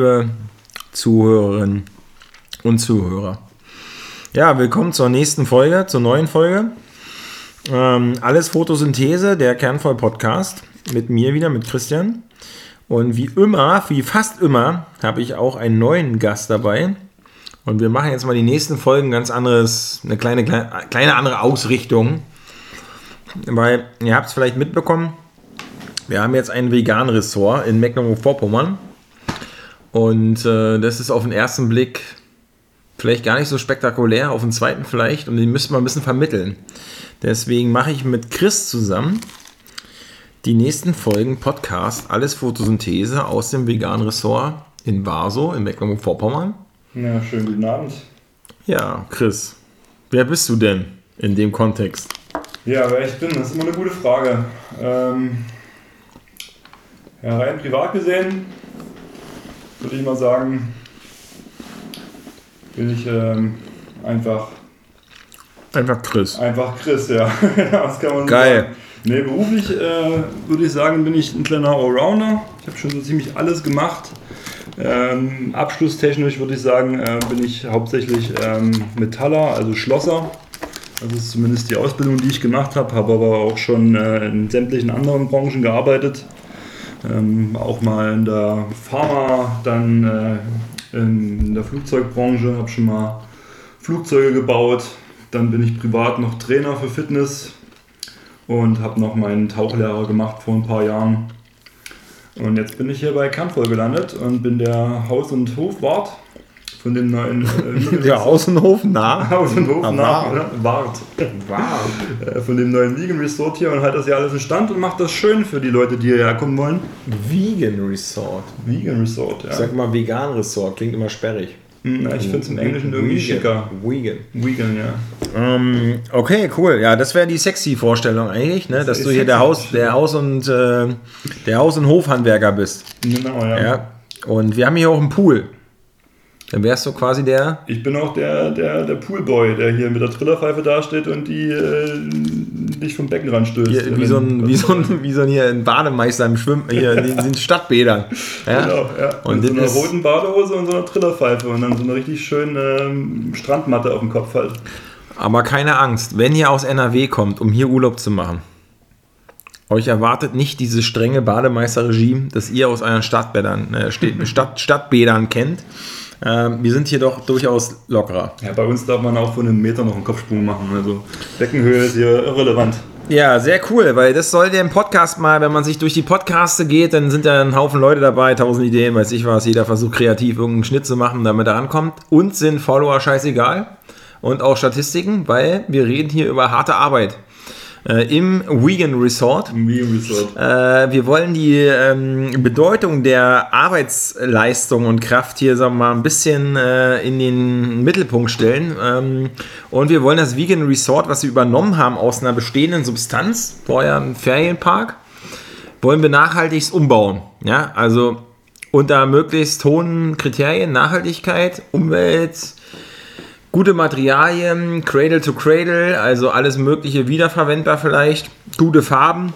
liebe Zuhörerinnen und Zuhörer. Ja, willkommen zur nächsten Folge, zur neuen Folge. Ähm, alles Photosynthese, der Kernvoll-Podcast. Mit mir wieder, mit Christian. Und wie immer, wie fast immer, habe ich auch einen neuen Gast dabei. Und wir machen jetzt mal die nächsten Folgen ganz anderes, eine kleine, kleine, andere Ausrichtung. Weil, ihr habt es vielleicht mitbekommen, wir haben jetzt ein Vegan-Ressort in Mecklenburg-Vorpommern. Und äh, das ist auf den ersten Blick vielleicht gar nicht so spektakulär, auf den zweiten vielleicht. Und den müssen wir ein bisschen vermitteln. Deswegen mache ich mit Chris zusammen die nächsten Folgen Podcast Alles Photosynthese aus dem veganen Ressort in Warso in Mecklenburg-Vorpommern. Ja, schönen guten Abend. Ja, Chris, wer bist du denn in dem Kontext? Ja, wer ich bin, das ist immer eine gute Frage. Ähm, ja, rein privat gesehen würde ich mal sagen, bin ich ähm, einfach. Einfach Chris. Einfach Chris, ja. das kann man Geil. sagen. Nee, beruflich äh, würde ich sagen, bin ich ein kleiner Allrounder. Ich habe schon so ziemlich alles gemacht. Ähm, abschlusstechnisch würde ich sagen, äh, bin ich hauptsächlich ähm, Metaller, also Schlosser. Das ist zumindest die Ausbildung, die ich gemacht habe, habe aber auch schon äh, in sämtlichen anderen Branchen gearbeitet. Ähm, auch mal in der Pharma, dann äh, in der Flugzeugbranche, habe schon mal Flugzeuge gebaut. Dann bin ich privat noch Trainer für Fitness und habe noch meinen Tauchlehrer gemacht vor ein paar Jahren. Und jetzt bin ich hier bei Kernvoll gelandet und bin der Haus- und Hofwart von dem neuen äh, Der Außenhof nah. Haus- und Hof Ah, nach, Wart. Wart. Äh, von dem neuen Vegan Resort hier und halt das ja alles in Stand und macht das schön für die Leute, die hierher kommen wollen. Vegan Resort. Vegan Resort, ja. Ich sag mal vegan Resort, klingt immer sperrig. Hm, na, ich finde es im Englischen irgendwie Vegan. schicker. Vegan. Vegan, ja. Ähm, okay, cool. Ja, das wäre die sexy Vorstellung eigentlich, ne? dass du hier der Haus, der Haus und äh, der Haus und Hofhandwerker bist. Genau, ja. Ja. Und wir haben hier auch einen Pool. Dann wärst du quasi der. Ich bin auch der, der, der Poolboy, der hier mit der Trillerpfeife dasteht und die äh, dich vom Beckenrand stößt. Hier, wie, so ein, wie, so ein, wie so ein hier ein Bademeister im Schwimmen, hier in den Stadtbädern. Ja? Genau, ja. Und mit so einer ist- roten Badehose und so einer Trillerpfeife und dann so eine richtig schöne ähm, Strandmatte auf dem Kopf halt. Aber keine Angst, wenn ihr aus NRW kommt, um hier Urlaub zu machen, euch erwartet nicht dieses strenge Bademeisterregime, das ihr aus euren Stadtbädern, äh, Stadtbädern kennt. Ähm, wir sind hier doch durchaus lockerer. Ja, bei uns darf man auch von einem Meter noch einen Kopfsprung machen. Also Beckenhöhe ist hier irrelevant. Ja, sehr cool, weil das soll der im Podcast mal, wenn man sich durch die Podcaste geht, dann sind da ein Haufen Leute dabei, tausend Ideen, weiß ich was, jeder versucht kreativ irgendeinen Schnitt zu machen, damit er rankommt. Uns sind Follower scheißegal und auch Statistiken, weil wir reden hier über harte Arbeit. Äh, Im Vegan Resort. Im Vegan Resort. Äh, wir wollen die ähm, Bedeutung der Arbeitsleistung und Kraft hier, sagen wir mal, ein bisschen äh, in den Mittelpunkt stellen. Ähm, und wir wollen das Vegan Resort, was wir übernommen haben aus einer bestehenden Substanz, vorher ein Ferienpark, wollen wir nachhaltig umbauen. Ja, also unter möglichst hohen Kriterien, Nachhaltigkeit, Umwelt, gute Materialien, Cradle to Cradle, also alles Mögliche wiederverwendbar vielleicht, gute Farben.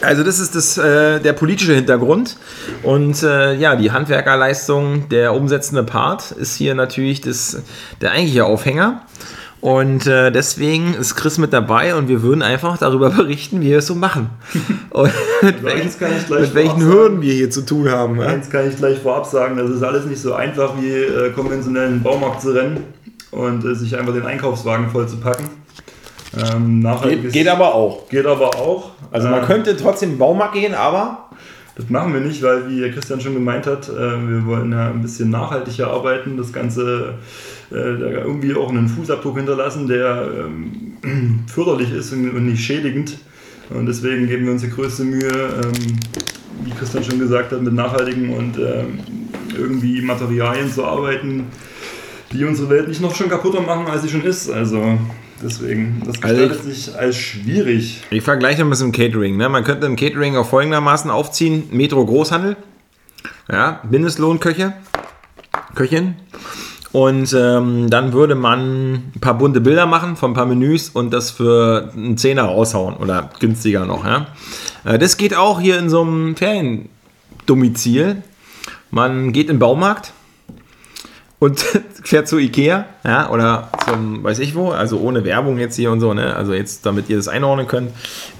Also das ist das, äh, der politische Hintergrund und äh, ja, die Handwerkerleistung, der umsetzende Part ist hier natürlich das, der eigentliche Aufhänger. Und äh, deswegen ist Chris mit dabei und wir würden einfach darüber berichten, wie wir es so machen. Und mit welchen, mit welchen Hürden wir hier zu tun haben. Ja? Eins kann ich gleich vorab sagen, das ist alles nicht so einfach wie äh, konventionell in den Baumarkt zu rennen und äh, sich einfach den Einkaufswagen voll zu packen. Ähm, nachhaltiges- aber auch. Geht aber auch. Also man Äh, könnte trotzdem in den Baumarkt gehen, aber Das machen wir nicht, weil, wie Christian schon gemeint hat, äh, wir wollen ja ein bisschen nachhaltiger arbeiten, das Ganze äh, irgendwie auch einen Fußabdruck hinterlassen, der ähm, förderlich ist und und nicht schädigend. Und deswegen geben wir uns die größte Mühe, ähm, wie Christian schon gesagt hat, mit nachhaltigen und ähm, irgendwie Materialien zu arbeiten, die unsere Welt nicht noch schon kaputter machen, als sie schon ist. Also deswegen, das Also gestaltet sich als schwierig. Ich vergleiche ein bisschen Catering. Ne? Man könnte im Catering auch folgendermaßen aufziehen: Metro Großhandel, ja, Mindestlohnköche, Köchin. Und ähm, dann würde man ein paar bunte Bilder machen von ein paar Menüs und das für einen Zehner raushauen oder günstiger noch. Ja? Äh, Das geht auch hier in so einem Feriendomizil. Man geht in den Baumarkt und fährt zu Ikea, ja, oder zum, weiß ich wo, also ohne Werbung jetzt hier und so, ne? Also jetzt, damit ihr das einordnen könnt,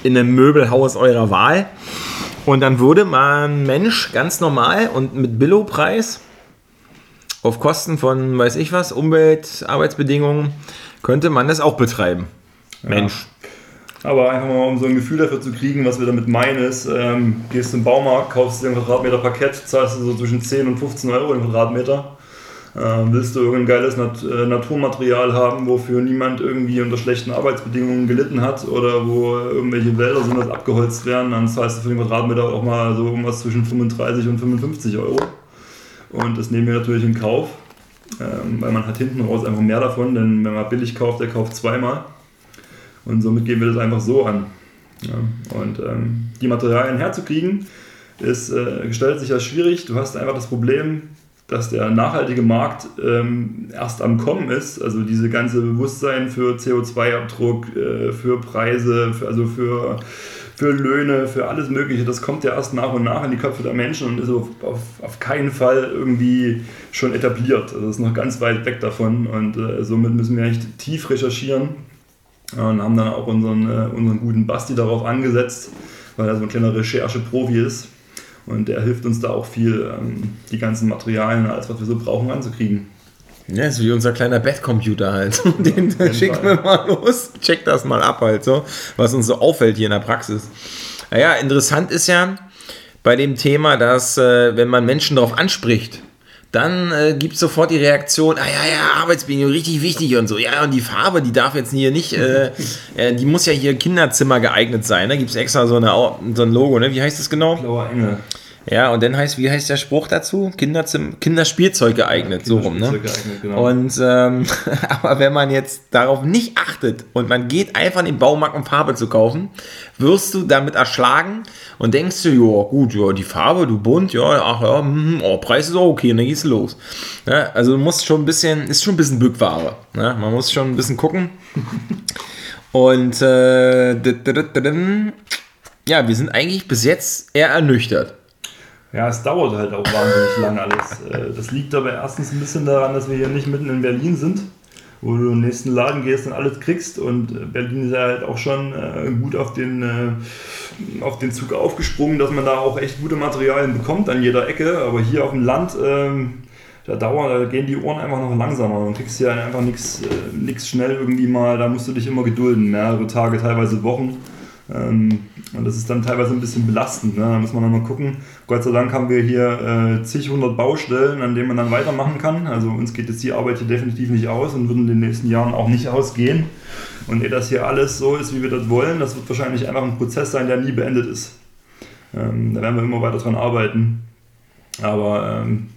in einem Möbelhaus eurer Wahl. Und dann würde man Mensch ganz normal und mit Billo-Preis auf Kosten von, weiß ich was, Umwelt, Arbeitsbedingungen, könnte man das auch betreiben. Mensch. Aber einfach mal, um so ein Gefühl dafür zu kriegen, was wir damit meinen, ist, ähm, gehst im Baumarkt, kaufst dir ein Quadratmeter Parkett, zahlst du so zwischen 10 und 15 Euro den Quadratmeter. Ähm, willst du irgendein geiles Nat äh, Naturmaterial haben, wofür niemand irgendwie unter schlechten Arbeitsbedingungen gelitten hat oder wo irgendwelche Wälder sind, das abgeholzt werden, dann zahlst du für den Quadratmeter auch mal so irgendwas zwischen 35 und 55 Euro. Und das nehmen wir natürlich in Kauf, ähm, weil man hat hinten raus einfach mehr davon, denn wenn man billig kauft, der kauft zweimal. Und somit gehen wir das einfach so an. Und ähm, die Materialien herzukriegen, ist, äh, gestaltet sich als schwierig. Du hast einfach das Problem, dass der nachhaltige Markt ähm, erst am Kommen ist. Also diese ganze Bewusstsein für CO2-Abdruck, äh, für Preise, für, also für, für Löhne, für alles Mögliche, das kommt ja erst nach und nach in die Köpfe der Menschen und ist auf, auf, auf keinen Fall irgendwie schon etabliert. Also das ist noch ganz weit weg davon und äh, somit müssen wir echt tief recherchieren und haben dann auch unseren, äh, unseren guten Basti darauf angesetzt, weil er so ein kleiner Recherche-Profi ist. Und der hilft uns da auch viel, ähm, die ganzen Materialien, alles, was wir so brauchen, anzukriegen. Ja, ist wie unser kleiner Bettcomputer halt. Den schicken wir mal los, check das mal ab halt so, was uns so auffällt hier in der Praxis. Naja, interessant ist ja bei dem Thema, dass äh, wenn man Menschen darauf anspricht, dann äh, gibt es sofort die Reaktion, ah ja, ja, Arbeitsbedingungen, richtig wichtig und so. Ja, und die Farbe, die darf jetzt hier nicht, äh, äh, die muss ja hier Kinderzimmer geeignet sein. Da ne? gibt es extra so, eine, so ein Logo, ne? Wie heißt das genau? Blauer Engel. Ja, und dann heißt, wie heißt der Spruch dazu? Kinderzim Kinderspielzeug geeignet, ja, so rum, ne? Geeignet, genau. Und ähm, aber wenn man jetzt darauf nicht achtet und man geht einfach in den Baumarkt, um Farbe zu kaufen, wirst du damit erschlagen und denkst du, ja, gut, ja, die Farbe, du bunt, ja, ach ja, mm, oh, Preis ist auch okay, und dann gehst du los. Ja, also du musst schon ein bisschen, ist schon ein bisschen Bückware. Ne? Man muss schon ein bisschen gucken. und äh, ja, wir sind eigentlich bis jetzt eher ernüchtert. Ja, es dauert halt auch wahnsinnig lang alles. Äh, das liegt aber erstens ein bisschen daran, dass wir hier nicht mitten in Berlin sind, wo du den nächsten Laden gehst und alles kriegst. Und äh, Berlin ist ja halt auch schon äh, gut auf den, auf den Zug aufgesprungen, dass man da auch echt gute Materialien bekommt an jeder Ecke. Aber hier auf dem Land, ähm, da dauern, da gehen die Ohren einfach noch langsamer. Du kriegst hier einfach nichts schnell irgendwie mal, da musst du dich immer gedulden, mehrere Tage, teilweise Wochen. Ähm, und das ist dann teilweise ein bisschen belastend. Ne? Da muss man dann mal gucken. Gott sei Dank haben wir hier äh, zig hundert Baustellen, an denen man dann weitermachen kann. Also uns geht jetzt die Arbeit hier definitiv nicht aus und wird in den nächsten Jahren auch nicht ausgehen. Und ehe das hier alles so ist, wie wir das wollen, das wird wahrscheinlich einfach ein Prozess sein, der nie beendet ist. Ähm, da werden wir immer weiter dran arbeiten. Aber ähm,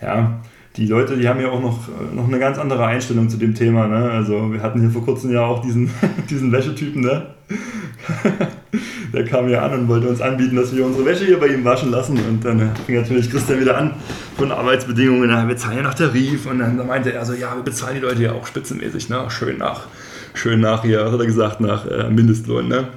ja, die Leute, die haben ja auch noch, äh, noch eine ganz andere Einstellung zu dem Thema. Ne? Also wir hatten hier vor kurzem ja auch diesen, diesen Wäschetypen, ne? der kam hier an und wollte uns anbieten, dass wir unsere Wäsche hier bei ihm waschen lassen. Und dann fing natürlich Christian wieder an von Arbeitsbedingungen, wir zahlen ja nach Tarif. Und dann meinte er so, ja, wir bezahlen die Leute ja auch spitzenmäßig, ne? schön nach, schön nach hier, hat er gesagt, nach äh, Mindestlohn. Ne?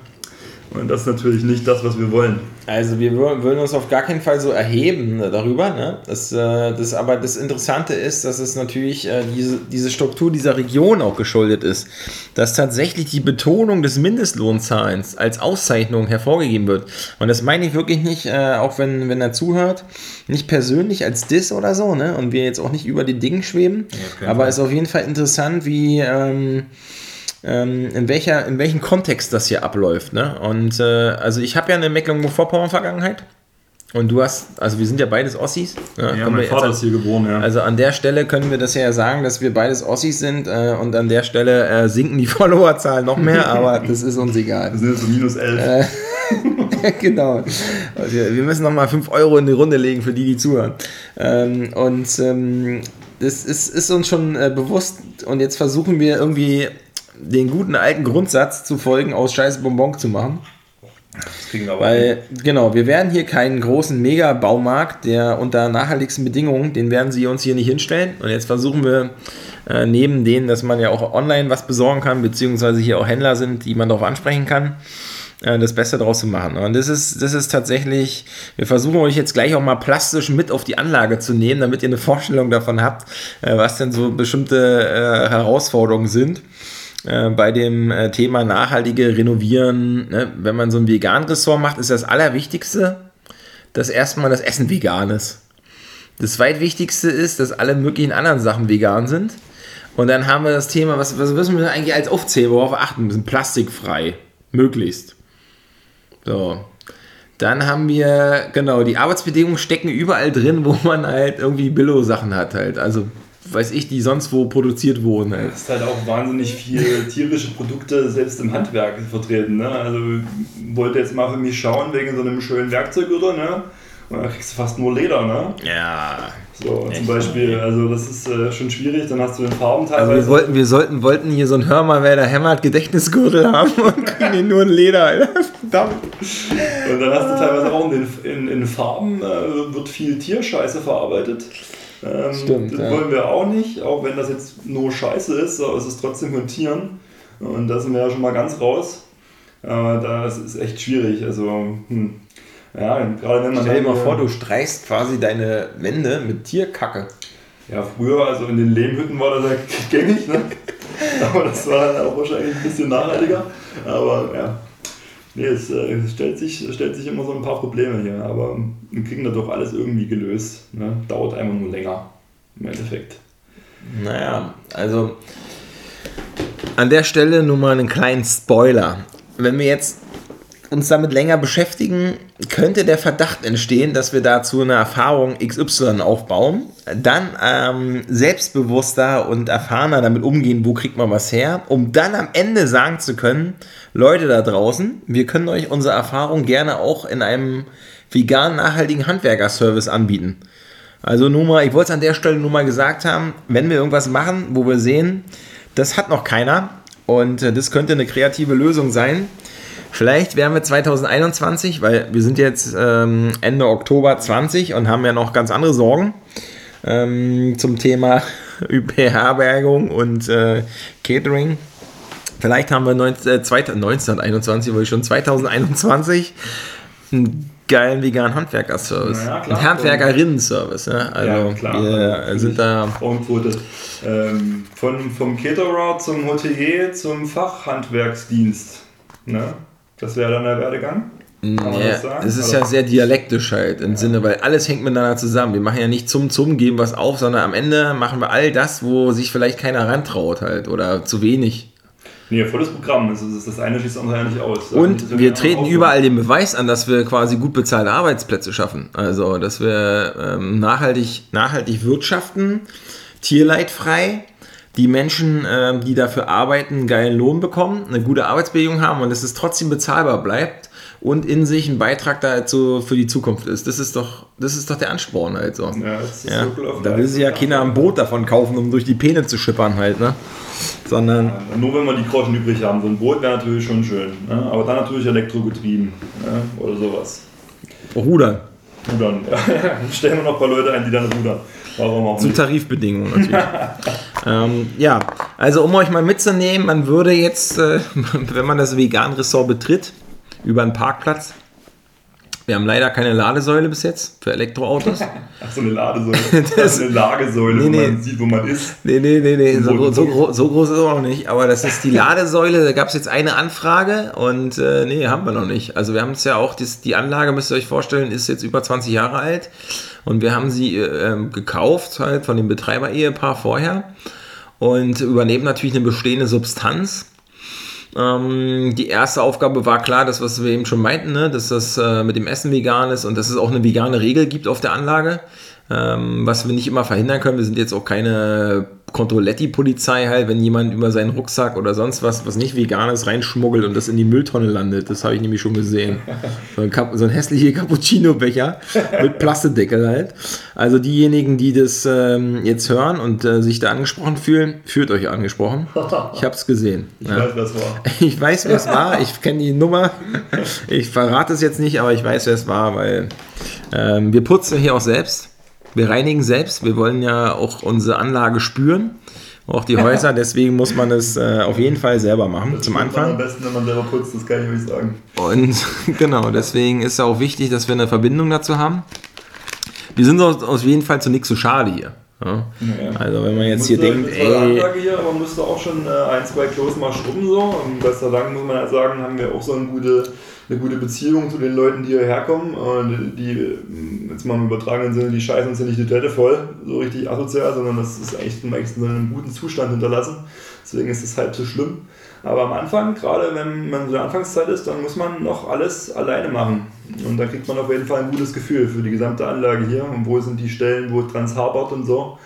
Und das ist natürlich nicht das, was wir wollen. Also wir würden uns auf gar keinen Fall so erheben ne, darüber. Ne? Das, äh, das, aber das Interessante ist, dass es natürlich äh, diese, diese Struktur dieser Region auch geschuldet ist. Dass tatsächlich die Betonung des Mindestlohnzahlens als Auszeichnung hervorgegeben wird. Und das meine ich wirklich nicht, äh, auch wenn, wenn er zuhört, nicht persönlich als Diss oder so. Ne? Und wir jetzt auch nicht über die Dinge schweben. Okay. Aber es ist auf jeden Fall interessant, wie... Ähm, ähm, in, welcher, in welchem Kontext das hier abläuft. Ne? Und äh, also ich habe ja eine Mecklenburg-Vorpommern-Vergangenheit. Und du hast, also wir sind ja beides Ossis. Ne? Ja, mein Vater ist hier geboren, ja. Also an der Stelle können wir das ja sagen, dass wir beides Ossis sind äh, und an der Stelle äh, sinken die Followerzahlen noch mehr, aber das ist uns egal. Das sind jetzt so minus 11. Äh, genau. Wir, wir müssen nochmal 5 Euro in die Runde legen für die, die zuhören. Ähm, und ähm, das ist, ist uns schon äh, bewusst und jetzt versuchen wir irgendwie den guten alten Grundsatz zu folgen, aus Scheiße Bonbon zu machen. Das kriegen wir aber Weil, hin. genau, wir werden hier keinen großen Mega-Baumarkt, der unter nachhaltigsten Bedingungen, den werden sie uns hier nicht hinstellen. Und jetzt versuchen wir äh, neben denen, dass man ja auch online was besorgen kann, beziehungsweise hier auch Händler sind, die man darauf ansprechen kann, äh, das Beste draus zu machen. Und das ist, das ist tatsächlich, wir versuchen euch jetzt gleich auch mal plastisch mit auf die Anlage zu nehmen, damit ihr eine Vorstellung davon habt, äh, was denn so bestimmte äh, Herausforderungen sind bei dem Thema nachhaltige Renovieren. Ne? Wenn man so ein Vegan-Ressort macht, ist das Allerwichtigste, dass erstmal das Essen vegan ist. Das zweitwichtigste ist, dass alle möglichen anderen Sachen vegan sind. Und dann haben wir das Thema, was, was müssen wir eigentlich als aufzählen, worauf wir achten müssen? Plastikfrei. Möglichst. So. Dann haben wir, genau, die Arbeitsbedingungen stecken überall drin, wo man halt irgendwie Billo-Sachen hat halt. Also, weiß ich, die sonst wo produziert wurden halt. Es ist halt auch wahnsinnig viel tierische Produkte selbst im Handwerk vertreten. Ne? Also, wollte jetzt mal für mich schauen wegen so einem schönen Werkzeuggitter, ne? Und dann kriegst du fast nur Leder, ne? Ja. So, zum Beispiel, also das ist äh, schon schwierig, dann hast du den Farben teilweise. Also wir wollten, wir sollten, wollten hier so ein Hör mal, wer da hämmert, Gedächtnisgürtel haben und kriegen hier nur ein Leder, Alter. Verdammt. Und dann hast du teilweise auch in, in, in Farben äh, wird viel Tierscheiße verarbeitet. Ähm, Stimmt, das ja. wollen wir auch nicht, auch wenn das jetzt nur Scheiße ist, aber es ist trotzdem von Tieren. Und da sind wir ja schon mal ganz raus. Äh, das ist echt schwierig. Also, hm. Ja, gerade wenn man. Stell dir mal vor, du streichst quasi deine Wände mit Tierkacke. Ja, früher, also in den Lehmhütten war das ja gängig, ne? Aber das war dann auch wahrscheinlich ein bisschen nachhaltiger. Aber ja. Nee, es äh, stellt, sich, stellt sich immer so ein paar Probleme hier. Aber wir kriegen das doch alles irgendwie gelöst. Ne? Dauert einfach nur länger. Im Endeffekt. Naja, also an der Stelle nur mal einen kleinen Spoiler. Wenn wir jetzt uns damit länger beschäftigen, könnte der Verdacht entstehen, dass wir dazu eine Erfahrung XY aufbauen, dann ähm, selbstbewusster und erfahrener damit umgehen, wo kriegt man was her, um dann am Ende sagen zu können, Leute da draußen, wir können euch unsere Erfahrung gerne auch in einem vegan nachhaltigen Handwerkerservice anbieten. Also nur mal, ich wollte es an der Stelle nur mal gesagt haben, wenn wir irgendwas machen, wo wir sehen, das hat noch keiner und äh, das könnte eine kreative Lösung sein, Vielleicht werden wir 2021, weil wir sind jetzt ähm, Ende Oktober 20 und haben ja noch ganz andere Sorgen ähm, zum Thema Beherbergung und äh, Catering. Vielleicht haben wir 19, äh, 1921, weil ich schon 2021 einen geilen veganen Handwerker-Service. Ja, Handwerkerinnen-Service. Ne? Also ja, klar. Wir sind da. Frauenquote. Ähm, von, vom Caterer zum Hotelier zum Fachhandwerksdienst. Ne? Das wäre dann der Werdegang. Nee, es ist ja sehr dialektisch halt im ja. Sinne, weil alles hängt miteinander zusammen. Wir machen ja nicht zum zum geben was auf, sondern am Ende machen wir all das, wo sich vielleicht keiner rantraut halt oder zu wenig. Nee, volles Programm. Das, ist, das eine schließt das andere ja nicht aus. Und wir treten überall den Beweis an, dass wir quasi gut bezahlte Arbeitsplätze schaffen. Also, dass wir ähm, nachhaltig, nachhaltig wirtschaften, tierleidfrei die Menschen, äh, die dafür arbeiten, einen geilen Lohn bekommen, eine gute Arbeitsbedingung haben und dass es trotzdem bezahlbar bleibt und in sich ein Beitrag dazu für die Zukunft ist. Das ist doch, das ist doch der Ansporn halt so. Ja, das ist ja. Da will sich ja keiner ein Boot davon kaufen, um durch die Peene zu schippern halt, ne? Sondern. Ja, nur wenn wir die Groschen übrig haben. So ein Boot wäre natürlich schon schön. Ne? Aber dann natürlich elektrogetrieben ne? oder sowas. Rudern. Rudern, ja. Stellen wir noch ein paar Leute ein, die dann rudern. Warum auch Zu? Tarifbedingungen natürlich. ähm, ja, also um euch mal mitzunehmen, man würde jetzt, äh, wenn man das Vegan-Ressort betritt, über einen Parkplatz wir haben leider keine Ladesäule bis jetzt für Elektroautos. Ach, so eine Ladesäule. das ist eine Lagesäule, nee, nee. wo man sieht, wo man ist. Nee, nee, nee, nee. So, so, gro so, groß ist es auch noch nicht. Aber das ist die Ladesäule. Da gab es jetzt eine Anfrage und äh, nee, haben wir noch nicht. Also wir haben es ja auch, das, die Anlage, müsst ihr euch vorstellen, ist jetzt über 20 Jahre alt. Und wir haben sie äh, ähm, gekauft, halt von dem Betreiber-Ehepaar vorher. Und übernehmen natürlich eine bestehende Substanz ähm, die erste Aufgabe war klar, das, was wir eben schon meinten, ne? dass das äh, mit dem Essen vegan ist und dass es auch eine vegane Regel gibt auf der Anlage, ähm, was wir nicht immer verhindern können. Wir sind jetzt auch keine Controletti-Polizei halt, wenn jemand über seinen Rucksack oder sonst was, was nicht vegan ist, reinschmuggelt und das in die Mülltonne landet. Das habe ich nämlich schon gesehen. So ein, so ein hässlicher Cappuccino-Becher mit Plastedeckel halt. Also diejenigen, die das ähm, jetzt hören und äh, sich da angesprochen fühlen, fühlt euch angesprochen. Ich habe es gesehen. Ich ja. weiß, wer es war. Ich weiß, wer es war. Ich kenne die Nummer. Ich verrate es jetzt nicht, aber ich weiß, wer es war, weil ähm, wir putzen hier auch selbst. Wir reinigen selbst. Wir wollen ja auch unsere Anlage spüren. auch die Häuser. Deswegen muss man es äh, auf jeden Fall selber machen Das zum man Anfang. Am besten, wenn man selber putzt, das kann ich euch sagen. Und genau, deswegen ist es auch wichtig, dass wir eine Verbindung dazu haben. Wir sind uns auf jeden Fall zu nichts zu schade hier. Ja? Also wenn man jetzt hier denkt, so ey, Anlage hier, aber musste auch schon äh, ein, zwei Klos mal schrubben so. Und sei Dank muss man halt sagen, haben wir auch so eine gute, eine gute Beziehung zu den Leuten, die hierher kommen. Und die, jetzt mal im übertragenen Sinne, die scheißen uns ja nicht die Toilette voll, so richtig asozial, sondern das ist eigentlich meistens in einem guten Zustand hinterlassen. Deswegen ist es halb so schlimm. Aber am Anfang, gerade wenn man so in der Anfangszeit ist, dann muss man noch alles alleine machen. Und da kriegt man auf jeden Fall ein gutes Gefühl für die gesamte Anlage hier und wo sind die Stellen, wo dran hapert und so.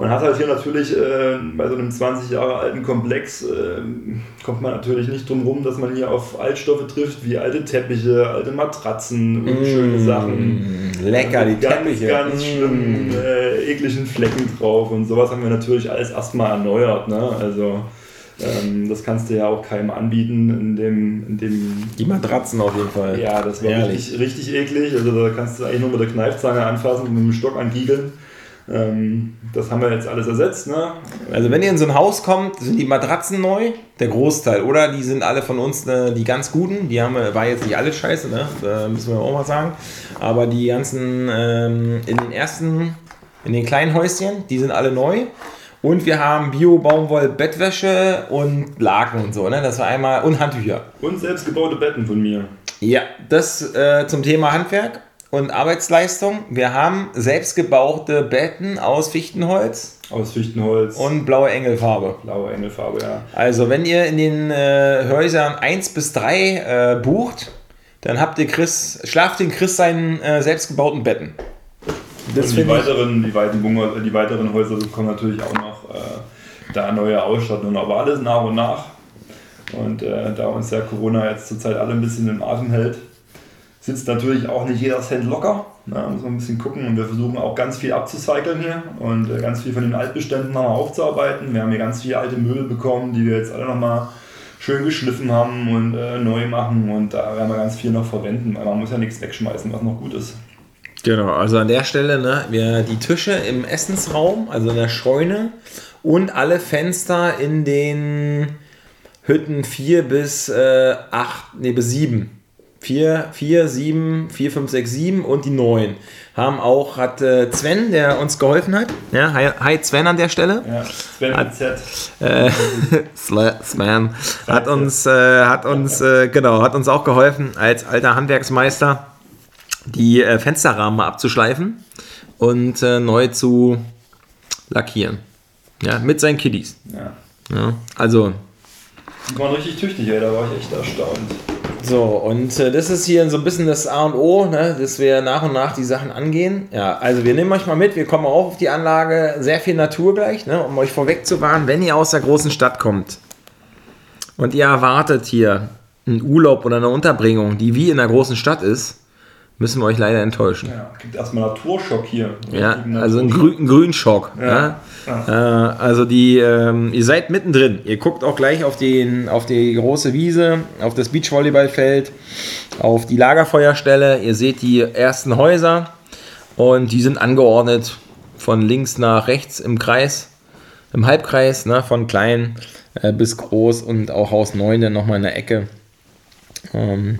Man hat halt hier natürlich äh, bei so einem 20 Jahre alten Komplex, äh, kommt man natürlich nicht drum rum, dass man hier auf Altstoffe trifft, wie alte Teppiche, alte Matratzen, unschöne Sachen. mm, lecker, die ganz, Teppiche. Ganz Mm. schlimmen, äh, ekligen Flecken drauf und sowas haben wir natürlich alles erstmal erneuert. Ne? Also ähm, das kannst du ja auch keinem anbieten in dem, in dem Die Matratzen auf jeden Fall. ja, das war Ehrlich. richtig, richtig eklig. Also da kannst du eigentlich nur mit der Kneifzange anfassen und mit dem Stock angiegeln. Ähm, das haben wir jetzt alles ersetzt. Ne? Also wenn ihr in so ein Haus kommt, sind die Matratzen neu, der Großteil, oder? Die sind alle von uns äh, die ganz guten. Die haben, war jetzt nicht alles scheiße, ne? Da müssen wir auch mal sagen. Aber die ganzen ähm, in den ersten, in den kleinen Häuschen, die sind alle neu. Und wir haben Bio-Baumwoll-Bettwäsche und Laken und so, ne? Das war einmal, und Handtücher. Und selbstgebaute Betten von mir. Ja, das äh, zum Thema Handwerk und Arbeitsleistung. Wir haben selbstgebaute Betten aus Fichtenholz Aus Fichtenholz. und blaue Engelfarbe. blaue Engelfarbe, ja. Also, wenn ihr in den äh, Häusern 1 bis 3 äh, bucht, dann habt ihr Chris, schlaft den Chris seinen äh, selbstgebauten Betten. Das und die weiteren, die, weiteren Bunga- äh, die weiteren Häuser bekommen natürlich auch noch äh, da neue Ausstattung, aber alles nach und nach. Und äh, da uns ja Corona jetzt zurzeit alle ein bisschen im Atem hält, sitzt natürlich auch nicht jeder Cent locker. Da muss man ein bisschen gucken und wir versuchen auch ganz viel abzucyceln hier und äh, ganz viel von den Altbeständen nochmal aufzuarbeiten. Wir haben hier ganz viele alte Möbel bekommen, die wir jetzt alle nochmal schön geschliffen haben und äh, neu machen und da werden wir ganz viel noch verwenden, weil man muss ja nichts wegschmeißen, was noch gut ist. Genau, also an der Stelle, ne, wir die Tische im Essensraum, also in der Scheune und alle Fenster in den Hütten 4 bis äh, 8, nee, bis 7. 4, 4, 7, 4, 5, 6, 7 und die 9 haben auch, hat äh, Sven, der uns geholfen hat. Ja, hi, hi Sven an der Stelle. Ja, Sven mit Z. Äh, Sven hat uns, äh, hat uns, äh, genau, hat uns auch geholfen, als alter Handwerksmeister die äh, Fensterrahmen abzuschleifen und äh, neu zu lackieren. Ja, mit seinen Kiddies. Ja. Ja, also, Die waren richtig tüchtig, ey, da war ich echt erstaunt. So, und äh, das ist hier so ein bisschen das A und O, ne, dass wir nach und nach die Sachen angehen. Ja, also wir nehmen euch mal mit, wir kommen auch auf die Anlage, sehr viel Natur gleich, ne, um euch vorweg zu warnen, wenn ihr aus der großen Stadt kommt und ihr erwartet hier einen Urlaub oder eine Unterbringung, die wie in der großen Stadt ist, müssen wir euch leider enttäuschen. Ja, gibt erstmal Naturschock hier. Ja, Richtigen also ein, Naturschock. Grün, ein Grünschock. Ja. Ja. Äh, also die, ähm, ihr seid mittendrin. Ihr guckt auch gleich auf, den, auf die große Wiese, auf das Beachvolleyballfeld, auf die Lagerfeuerstelle. Ihr seht die ersten Häuser und die sind angeordnet von links nach rechts im Kreis, im Halbkreis, ne, von klein äh, bis groß und auch Haus 9 dann nochmal in der Ecke. Ähm,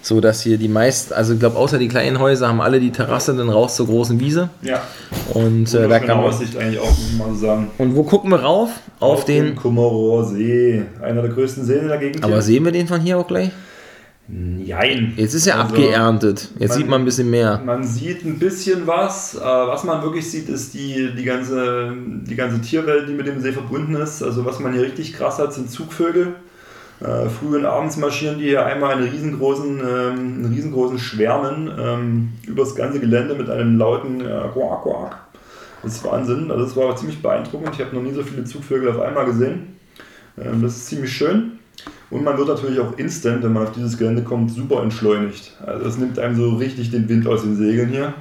so dass hier die meisten, also ich glaube, außer die kleinen Häuser haben alle die Terrasse dann raus zur großen Wiese. Ja, Und äh, da kann man. Aussicht eigentlich auch, so sagen. Und wo gucken wir rauf? Auf, den. Kummerower See. Einer der größten Seen in der Gegend. Aber hier. sehen wir den von hier auch gleich? Jein. Jetzt ist er Also, abgeerntet. Jetzt man- sieht man ein bisschen mehr. Man sieht ein bisschen was. Äh, was man wirklich sieht, ist die, die, ganze, die ganze Tierwelt, die mit dem See verbunden ist. Also was man hier richtig krass hat, sind Zugvögel. Äh, früh abends marschieren die hier einmal in riesengroßen, ähm, in riesengroßen Schwärmen ähm, übers ganze Gelände mit einem lauten äh, Quack, Quack. Das ist Wahnsinn. Also das war ziemlich beeindruckend. Ich habe noch nie so viele Zugvögel auf einmal gesehen. Ähm, das ist ziemlich schön. Und man wird natürlich auch instant, wenn man auf dieses Gelände kommt, super entschleunigt. Also es nimmt einem so richtig den Wind aus den Segeln hier.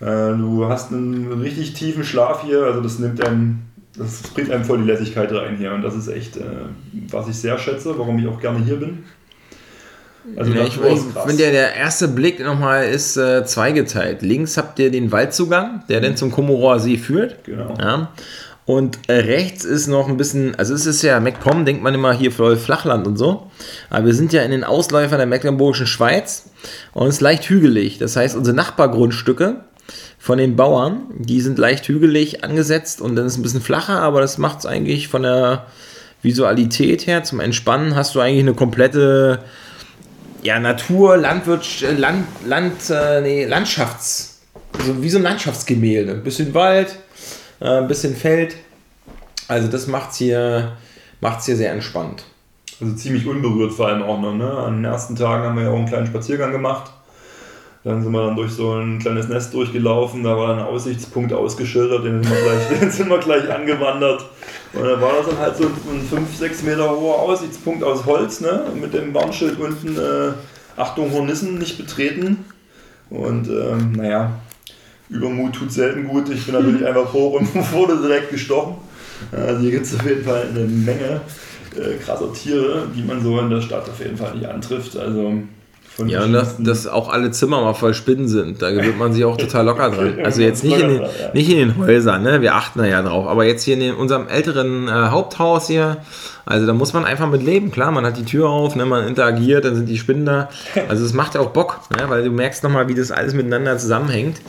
Äh, du hast einen richtig tiefen Schlaf hier, also das nimmt einem, das bringt einem voll die Lässigkeit rein hier. Und das ist echt, äh, was ich sehr schätze, warum ich auch gerne hier bin. Also Ja, ich finde, der, der erste Blick nochmal ist äh, zweigeteilt. Links habt ihr den Waldzugang, der dann zum Komorower See führt. Genau. Ja. Und äh, rechts ist noch ein bisschen, also es ist ja MacPom, denkt man immer hier voll Flachland und so. Aber wir sind ja in den Ausläufern der Mecklenburgischen Schweiz und es ist leicht hügelig. Das heißt, unsere Nachbargrundstücke von den Bauern, die sind leicht hügelig angesetzt und dann ist es ein bisschen flacher, aber das macht es eigentlich von der Visualität her zum Entspannen hast du eigentlich eine komplette ja, Natur, Landwirtschaft, Land, Land, äh, nee, Landschafts, also wie so ein Landschaftsgemälde. Ein bisschen Wald, äh, ein bisschen Feld. Also das macht es hier, macht's hier sehr entspannt. Also ziemlich unberührt vor allem auch noch. Ne? An den ersten Tagen haben wir ja auch einen kleinen Spaziergang gemacht. Dann sind wir dann durch so ein kleines Nest durchgelaufen, da war dann ein Aussichtspunkt ausgeschildert, den sind wir gleich, den sind wir gleich angewandert. Und dann war das dann halt so ein 5, 6 Meter hoher Aussichtspunkt aus Holz, ne? mit dem Warnschild unten, äh, Achtung Hornissen, nicht betreten. Und ähm, naja, Übermut tut selten gut. Ich bin natürlich einfach hoch und wurde direkt gestochen. Also hier gibt es auf jeden Fall eine Menge äh, krasser Tiere, die man so in der Stadt auf jeden Fall nicht antrifft. Also ja, und dass, dass auch alle Zimmer mal voll Spinnen sind. Da gewöhnt man sich auch total locker dran. Also jetzt nicht in den, nicht in den Häusern, ne? wir achten da ja drauf. Aber jetzt hier in unserem älteren äh, Haupthaus hier, also da muss man einfach mit leben. Klar, man hat die Tür auf, ne, man interagiert, dann sind die Spinnen da. Also es macht ja auch Bock, ne, weil du merkst nochmal, wie das alles miteinander zusammenhängt.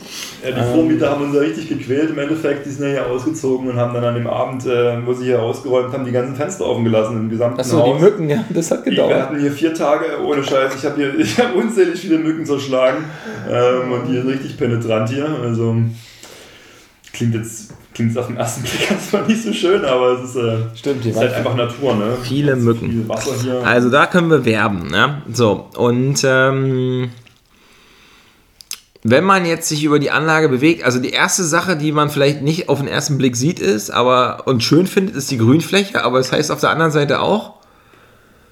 Ja, die Vormieter ähm, haben uns ja richtig gequält im Endeffekt. Die sind ja hier ausgezogen und haben dann an dem Abend, äh, wo sie hier ausgeräumt haben, die ganzen Fenster offen gelassen im gesamten Achso, Haus. die Mücken, ja, das hat gedauert. Wir hatten hier vier Tage, ohne Scheiß, ich habe hab unzählig viele Mücken zerschlagen ähm, und die sind richtig penetrant hier. Also klingt jetzt klingt auf den ersten Blick erstmal nicht so schön, aber es ist, äh, Stimmt, ist halt einfach Natur, ne? Viele Mücken. Viel also da können wir werben, ne? So, und ähm, wenn man jetzt sich über die Anlage bewegt, also die erste Sache, die man vielleicht nicht auf den ersten Blick sieht, ist, aber und schön findet, ist die Grünfläche, aber es das heißt auf der anderen Seite auch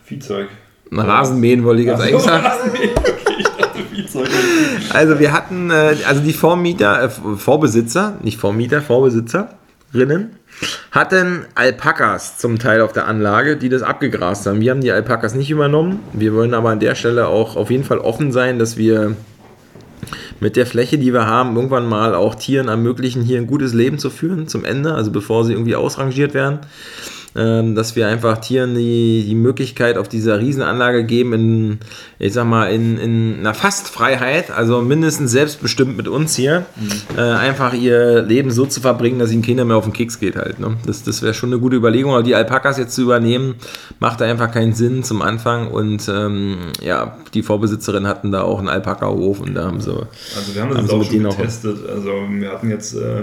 Viehzeug. Rasenmähen wollte ich jetzt eigentlich sagen. Also wir hatten, äh, also die Vormieter, äh, Vorbesitzer, nicht Vormieter, Vorbesitzerinnen, hatten Alpakas zum Teil auf der Anlage, die das abgegrast haben. Wir haben die Alpakas nicht übernommen. Wir wollen aber an der Stelle auch auf jeden Fall offen sein, dass wir mit der Fläche, die wir haben, irgendwann mal auch Tieren ermöglichen, hier ein gutes Leben zu führen zum Ende, also bevor sie irgendwie ausrangiert werden. Ähm, dass wir einfach Tieren die, die Möglichkeit auf dieser Riesenanlage geben, in, ich sag mal, in, in einer Fastfreiheit, also mindestens selbstbestimmt mit uns hier, mhm. äh, einfach ihr Leben so zu verbringen, dass ihnen Kinder mehr auf den Keks geht halt. Ne? Das, das wäre schon eine gute Überlegung, aber die Alpakas jetzt zu übernehmen, macht da einfach keinen Sinn zum Anfang und ähm, ja, die Vorbesitzerin hatten da auch einen Alpaka-Hof und da haben sie. Also wir haben das haben auch schon getestet. Also wir hatten jetzt äh,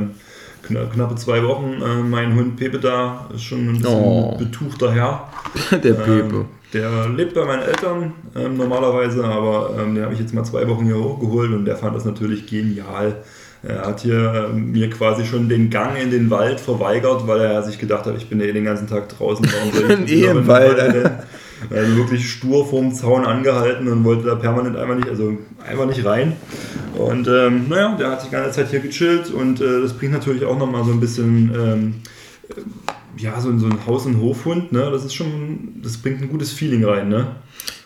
knappe zwei Wochen. Äh, mein Hund Pepe da ist schon ein bisschen oh. betuchter Herr. der Pepe. Ähm, der lebt bei meinen Eltern ähm, normalerweise, aber ähm, den habe ich jetzt mal zwei Wochen hier hochgeholt und der fand das natürlich genial. Er hat hier ähm, mir quasi schon den Gang in den Wald verweigert, weil er sich gedacht hat, ich bin eh den ganzen Tag draußen. Warum soll ich eh im Wald? Also wirklich stur vorm Zaun angehalten und wollte da permanent einfach nicht, also einfach nicht rein. Und ähm, naja, der hat die ganze Zeit hier gechillt und äh, das bringt natürlich auch nochmal so ein bisschen, ähm, äh, ja, so, so ein Haus- und Hofhund, ne? Das ist schon, das bringt ein gutes Feeling rein, ne?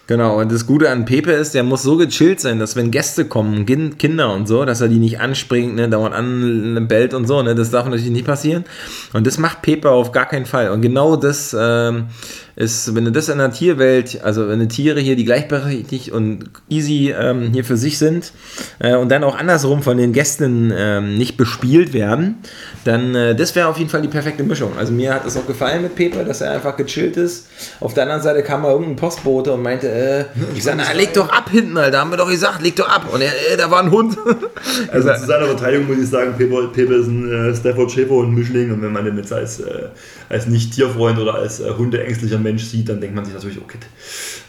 Genau, und das Gute an Pepe ist, der muss so gechillt sein, dass wenn Gäste kommen, Kinder und so, dass er die nicht anspringt, ne, dauernd an bellt und so, ne, das darf natürlich nicht passieren. Und das macht Pepe auf gar keinen Fall. Und genau das ähm, ist, wenn du das in der Tierwelt, also wenn die Tiere hier, die gleichberechtigt und easy ähm, hier für sich sind äh, und dann auch andersrum von den Gästen ähm, nicht bespielt werden, dann äh, das wäre auf jeden Fall die perfekte Mischung. Also mir hat es auch gefallen mit Pepe, dass er einfach gechillt ist. Auf der anderen Seite kam mal irgendein Postbote und meinte, äh, ich sage, leg doch ab hinten, Alter, haben wir doch gesagt, leg doch ab. Und er, äh, da war ein Hund. also zu seiner Verteidigung muss ich sagen, Pepe, Pepe ist ein äh, Stafford Schäfer und Mischling und wenn man den jetzt als, als nicht-Tierfreund oder als äh, hundeängstlicher Mensch sieht, dann denkt man sich natürlich, okay,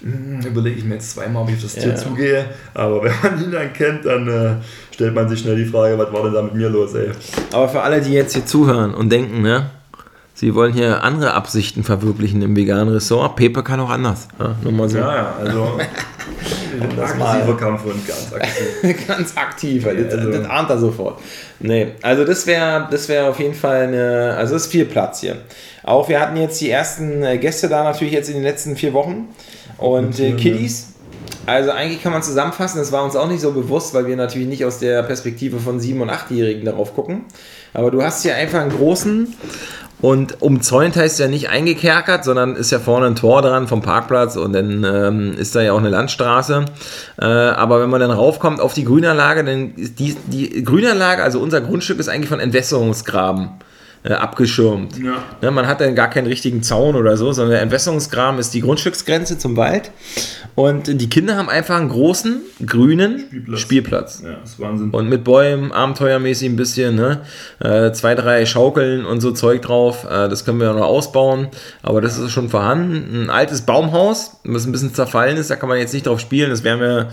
hm, überlege ich mir jetzt zweimal, ob ich auf das Tier ja. zugehe. Aber wenn man ihn dann kennt, dann äh, stellt man sich schnell die Frage, was war denn da mit mir los, ey. Aber für alle, die jetzt hier zuhören und denken, ne, Sie wollen hier andere Absichten verwirklichen im veganen Ressort. Pepe kann auch anders. Ja, nur mal so. Ja, ja, also das aggressiver Kampf und ganz aktiv. ganz aktiv, das, also. das ahnt er sofort. Nee, also das wäre das wär auf jeden Fall eine, also es ist viel Platz hier. Auch wir hatten jetzt die ersten äh, Gäste da natürlich jetzt in den letzten vier Wochen und äh, Kiddies. Also eigentlich kann man zusammenfassen, das war uns auch nicht so bewusst, weil wir natürlich nicht aus der Perspektive von 7- und 8-Jährigen darauf gucken. Aber du hast hier einfach einen großen Und umzäunt heißt ja nicht eingekerkert, sondern ist ja vorne ein Tor dran vom Parkplatz und dann ähm, ist da ja auch eine Landstraße. Äh, aber wenn man dann raufkommt auf die Grünanlage, dann ist die, die Grünanlage, also unser Grundstück ist eigentlich von Entwässerungsgraben abgeschirmt. Ja. Ne, man hat dann gar keinen richtigen Zaun oder so, sondern der Entwässerungsgraben ist die Grundstücksgrenze zum Wald. Und die Kinder haben einfach einen großen grünen Spielplatz. Spielplatz. Ja, ist Wahnsinn. Und mit Bäumen, abenteuermäßig ein bisschen, ne? Äh, zwei, drei Schaukeln und so Zeug drauf. Äh, das können wir ja noch ausbauen. Aber das ist schon vorhanden. Ein altes Baumhaus, was ein bisschen zerfallen ist, da kann man jetzt nicht drauf spielen. Das werden wir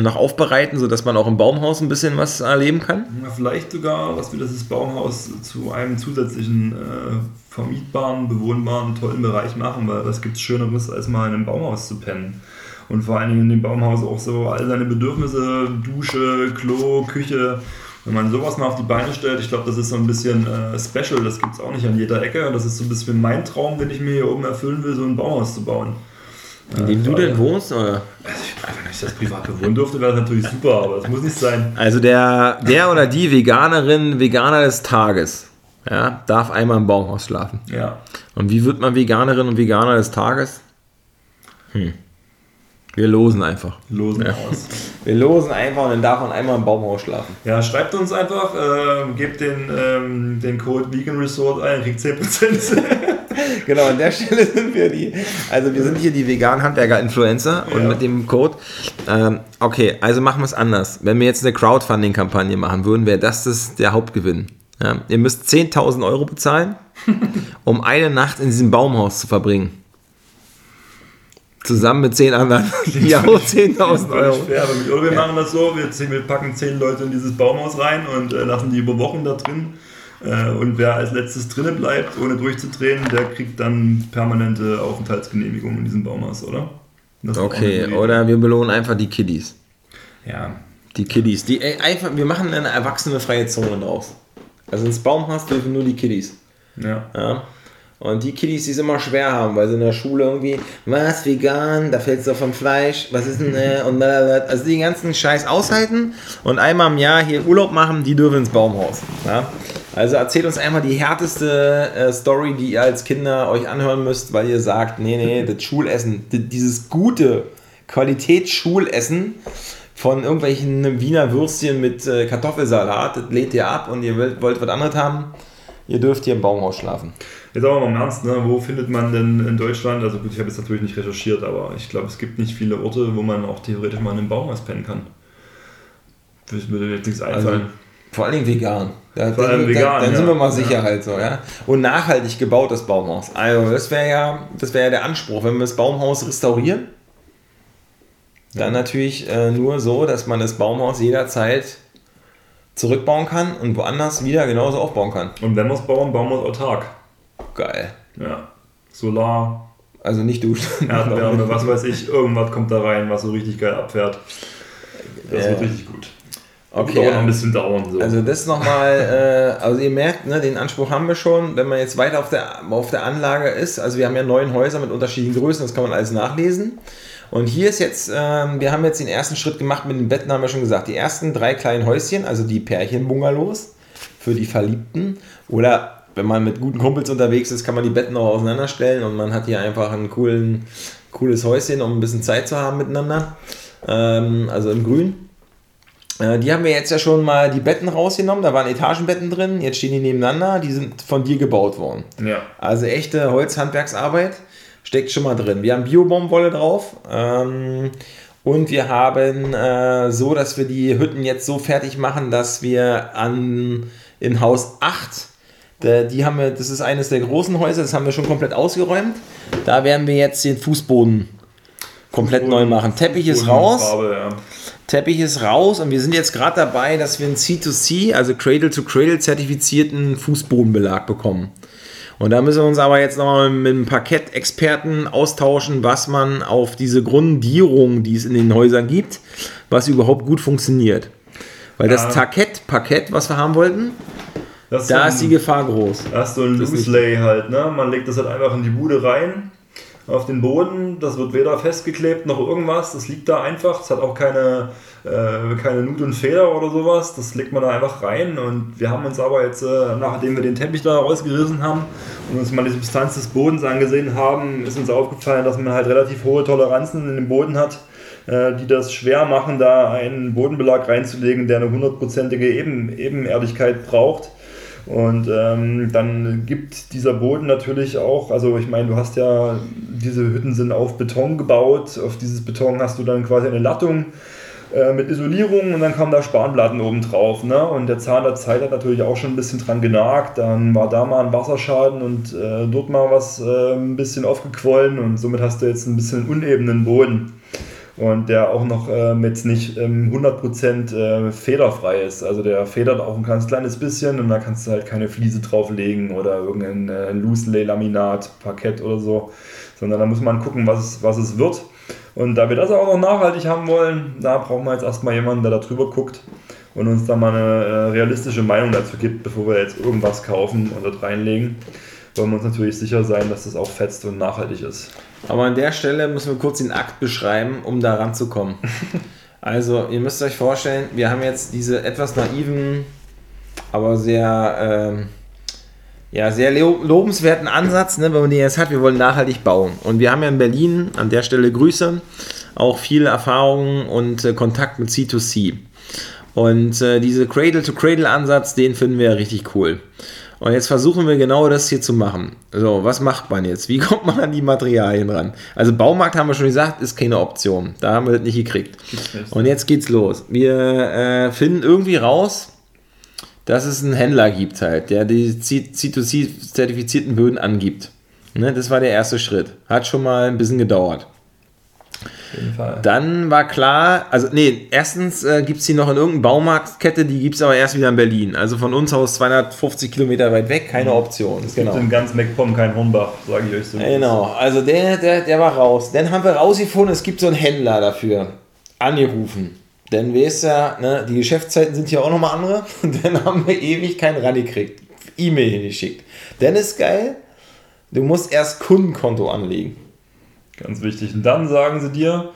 noch aufbereiten, sodass man auch im Baumhaus ein bisschen was erleben kann. Ja, vielleicht sogar, was wir das Baumhaus zu einem zusätzlichen äh, vermietbaren, bewohnbaren, tollen Bereich machen, weil was gibt es Schöneres, als mal in einem Baumhaus zu pennen. Und vor allen Dingen in dem Baumhaus auch so all seine Bedürfnisse, Dusche, Klo, Küche. Wenn man sowas mal auf die Beine stellt, ich glaube, das ist so ein bisschen äh, special, das gibt es auch nicht an jeder Ecke. Das ist so ein bisschen mein Traum, den ich mir hier oben erfüllen will, so ein Baumhaus zu bauen. In dem du denn wohnst? Oder? Also ich, also wenn ich das privat bewohnen durfte, wäre das natürlich super, aber das muss nicht sein. Also der, der oder die Veganerin, Veganer des Tages, ja, darf einmal im Baumhaus schlafen. Ja. Und wie wird man Veganerin und Veganer des Tages? Hm. Wir losen einfach. Losen Ja. aus. Wir losen einfach und dann darf man einmal im Baumhaus schlafen. Ja, schreibt uns einfach, ähm, gebt den, ähm, den Code Vegan Resort ein, kriegt 10%. Genau, an der Stelle sind wir die. Also wir sind hier die veganen Handwerker-Influencer und Ja. mit dem Code. Ähm, okay, also machen wir es anders. Wenn wir jetzt eine Crowdfunding-Kampagne machen würden, wäre das, das der Hauptgewinn. Ja, ihr müsst 10.000 Euro bezahlen, um eine Nacht in diesem Baumhaus zu verbringen. Zusammen mit 10 anderen, auch 10.000 Euro. Fair, aber wir, wir machen das so, wir, packen 10 Leute in dieses Baumhaus rein und äh, lassen die über Wochen da drin. Äh, und wer als letztes drinnen bleibt, ohne durchzudrehen, der kriegt dann permanente Aufenthaltsgenehmigung in diesem Baumhaus, oder? Okay, oder wir belohnen einfach die Kiddies. Ja, Die Kiddies. Die, ey, einfach, wir machen eine erwachsene freie Zone draus. Also ins Baumhaus dürfen nur die Kiddies. ja. Ja? Und die Kiddies, die es immer schwer haben, weil sie in der Schule irgendwie, was, vegan, da fällst du vom Fleisch, was ist denn, äh, und blablabla. also die ganzen Scheiß aushalten und einmal im Jahr hier Urlaub machen, die dürfen ins Baumhaus. Ja? Also erzählt uns einmal die härteste äh, Story, die ihr als Kinder euch anhören müsst, weil ihr sagt, nee, nee, das Schulessen, dieses gute Qualitätsschulessen von irgendwelchen Wiener Würstchen mit äh, Kartoffelsalat, das lehnt ihr ab und ihr wollt, wollt was anderes haben, ihr dürft hier im Baumhaus schlafen. Jetzt aber mal im Ernst, ne? wo findet man denn in Deutschland, also gut, ich habe jetzt natürlich nicht recherchiert, aber ich glaube, es gibt nicht viele Orte, wo man auch theoretisch mal in einem Baumhaus pennen kann. Das würde mir jetzt nichts Also, einfallen. vor allen Dingen vegan. Da, Vor dann, allem vegan, dann, dann ja. sind wir mal sicher Ja. halt so, ja. Und nachhaltig gebautes Baumhaus. Also das wäre ja, das wäre ja der Anspruch, wenn wir das Baumhaus restaurieren, dann natürlich äh, nur so, dass man das Baumhaus jederzeit zurückbauen kann und woanders wieder genauso aufbauen kann. Und wenn wir es bauen, bauen wir es autark. Geil. Ja. Solar, Also nicht duschen. Erdwärme, was weiß ich, irgendwas kommt da rein, was so richtig geil abfährt. Das Ja. wird richtig gut. Okay, Dauert noch ja. ein bisschen dauern. So. Also das nochmal, äh, also ihr merkt, ne, den Anspruch haben wir schon, wenn man jetzt weiter auf der, auf der Anlage ist, also wir haben ja neun Häuser mit unterschiedlichen Größen, das kann man alles nachlesen. Und hier ist jetzt, ähm, wir haben jetzt den ersten Schritt gemacht mit den Betten, haben wir schon gesagt, die ersten drei kleinen Häuschen, also die Pärchenbungalows für die Verliebten. Oder wenn man mit guten Kumpels unterwegs ist, kann man die Betten auch auseinanderstellen und man hat hier einfach ein coolen, cooles Häuschen, um ein bisschen Zeit zu haben miteinander, ähm, also im Grün. Äh, Die haben wir jetzt ja schon mal die Betten rausgenommen, da waren Etagenbetten drin, jetzt stehen die nebeneinander, die sind von dir gebaut worden. ja. Also echte Holzhandwerksarbeit steckt schon mal drin. Wir haben Biobaumwolle drauf ähm, und wir haben äh, so, dass wir die Hütten jetzt so fertig machen, dass wir an in Haus 8, da- die haben wir, das ist eines der großen Häuser, das haben wir schon komplett ausgeräumt. Da werden wir jetzt den Fußboden komplett neu machen. Teppich ist raus. Farbe, ja. Teppich ist raus und wir sind jetzt gerade dabei, dass wir einen C2C, also Cradle-to-Cradle zertifizierten Fußbodenbelag bekommen. Und da müssen wir uns aber jetzt nochmal mit einem Parkettexperten austauschen, was man auf diese Grundierung, die es in den Häusern gibt, was überhaupt gut funktioniert. Weil das Ja. Parkett, Parkett, was wir haben wollten, Das ist da so ist die ein- Gefahr groß. Das ist so ein Loose Lay halt, ne? Man legt das halt einfach in die Bude rein auf den Boden. Das wird weder festgeklebt noch irgendwas. Das liegt da einfach. Es hat auch keine, äh, keine Nut und Feder oder sowas. Das legt man da einfach rein. Und wir haben uns aber jetzt, äh, nachdem wir den Teppich da rausgerissen haben und uns mal die Substanz des Bodens angesehen haben, ist uns aufgefallen, dass man halt relativ hohe Toleranzen in dem Boden hat äh, die das schwer machen, da einen Bodenbelag reinzulegen, der eine hundertprozentige Eben Ebenerdigkeit braucht. Und ähm, dann gibt dieser Boden natürlich auch, also ich meine, du hast ja, diese Hütten sind auf Beton gebaut, auf dieses Beton hast du dann quasi eine Lattung äh, mit Isolierung und dann kamen da Spanplatten oben drauf. Ne? Und der Zahn der Zeit hat natürlich auch schon ein bisschen dran genagt. Dann war da mal ein Wasserschaden und äh, dort mal was äh, ein bisschen aufgequollen und somit hast du jetzt ein bisschen unebenen Boden und der auch noch ähm, jetzt nicht ähm, 100% äh, federfrei ist. Also der federt auch ein ganz kleines bisschen und da kannst du halt keine Fliese drauflegen oder irgendein äh, Loose-Lay-Laminat, Parkett oder so, sondern da muss man gucken, was, was es wird. Und da wir das auch noch nachhaltig haben wollen, da brauchen wir jetzt erstmal jemanden, der da drüber guckt und uns da mal eine äh, realistische Meinung dazu gibt, bevor wir jetzt irgendwas kaufen und dort reinlegen wollen wir uns natürlich sicher sein, dass das auch fetzt und nachhaltig ist. Aber an der Stelle müssen wir kurz den Akt beschreiben, um da ranzukommen. also, ihr müsst euch vorstellen, wir haben jetzt diese etwas naiven, aber sehr, ähm, ja, sehr lobenswerten Ansatz, ne, wenn man den jetzt hat, wir wollen nachhaltig bauen. Und wir haben ja in Berlin, an der Stelle Grüße, auch viel Erfahrung und äh, Kontakt mit C2C. Und äh, diese Cradle-to-Cradle-Ansatz, den finden wir richtig cool. Und jetzt versuchen wir genau das hier zu machen. So, was macht man jetzt? Wie kommt man an die Materialien ran? Also Baumarkt haben wir schon gesagt, ist keine Option. Da haben wir das nicht gekriegt. Und jetzt geht's los. Wir äh, finden irgendwie raus, dass es einen Händler gibt halt, der die C2C-zertifizierten Böden angibt. Ne, das war der erste Schritt. Hat schon mal ein bisschen gedauert. Dann war klar, also nee, erstens äh, gibt es die noch in irgendeiner Baumarktkette, die gibt es aber erst wieder in Berlin. Also von uns aus 250 Kilometer weit weg, keine mhm. Option. Es genau. gibt in ganz MacPom kein Hornbach, sage ich euch so. Genau, also der, der, der war raus. Dann haben wir rausgefunden, es gibt so einen Händler dafür. Angerufen. Denn weißt ja, ne, die Geschäftszeiten sind ja auch nochmal andere. Und dann haben wir ewig keinen Run gekriegt. E-Mail hingeschickt. Denn ist geil, du musst erst Kundenkonto anlegen. Ganz wichtig. Und dann sagen sie dir,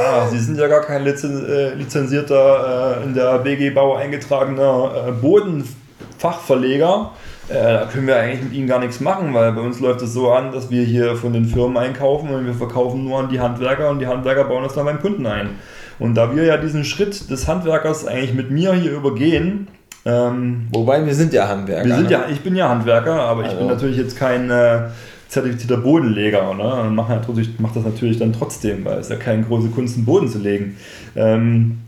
ah, sie sind ja gar kein äh, lizenzierter, äh, in der BG Bau eingetragener äh, Bodenfachverleger. Äh, da können wir eigentlich mit ihnen gar nichts machen, weil bei uns läuft es so an, dass wir hier von den Firmen einkaufen und wir verkaufen nur an die Handwerker und die Handwerker bauen das dann beim Kunden ein. Und da wir ja diesen Schritt des Handwerkers eigentlich mit mir hier übergehen, ähm, Wobei wir sind ja Handwerker. Wir sind ne? ja, ich bin ja Handwerker, aber also. ich bin natürlich jetzt kein äh, zertifizierter Bodenleger. Ne? Und macht, halt, macht das natürlich dann trotzdem, weil es ja keine große Kunst, einen Boden zu legen. Ähm,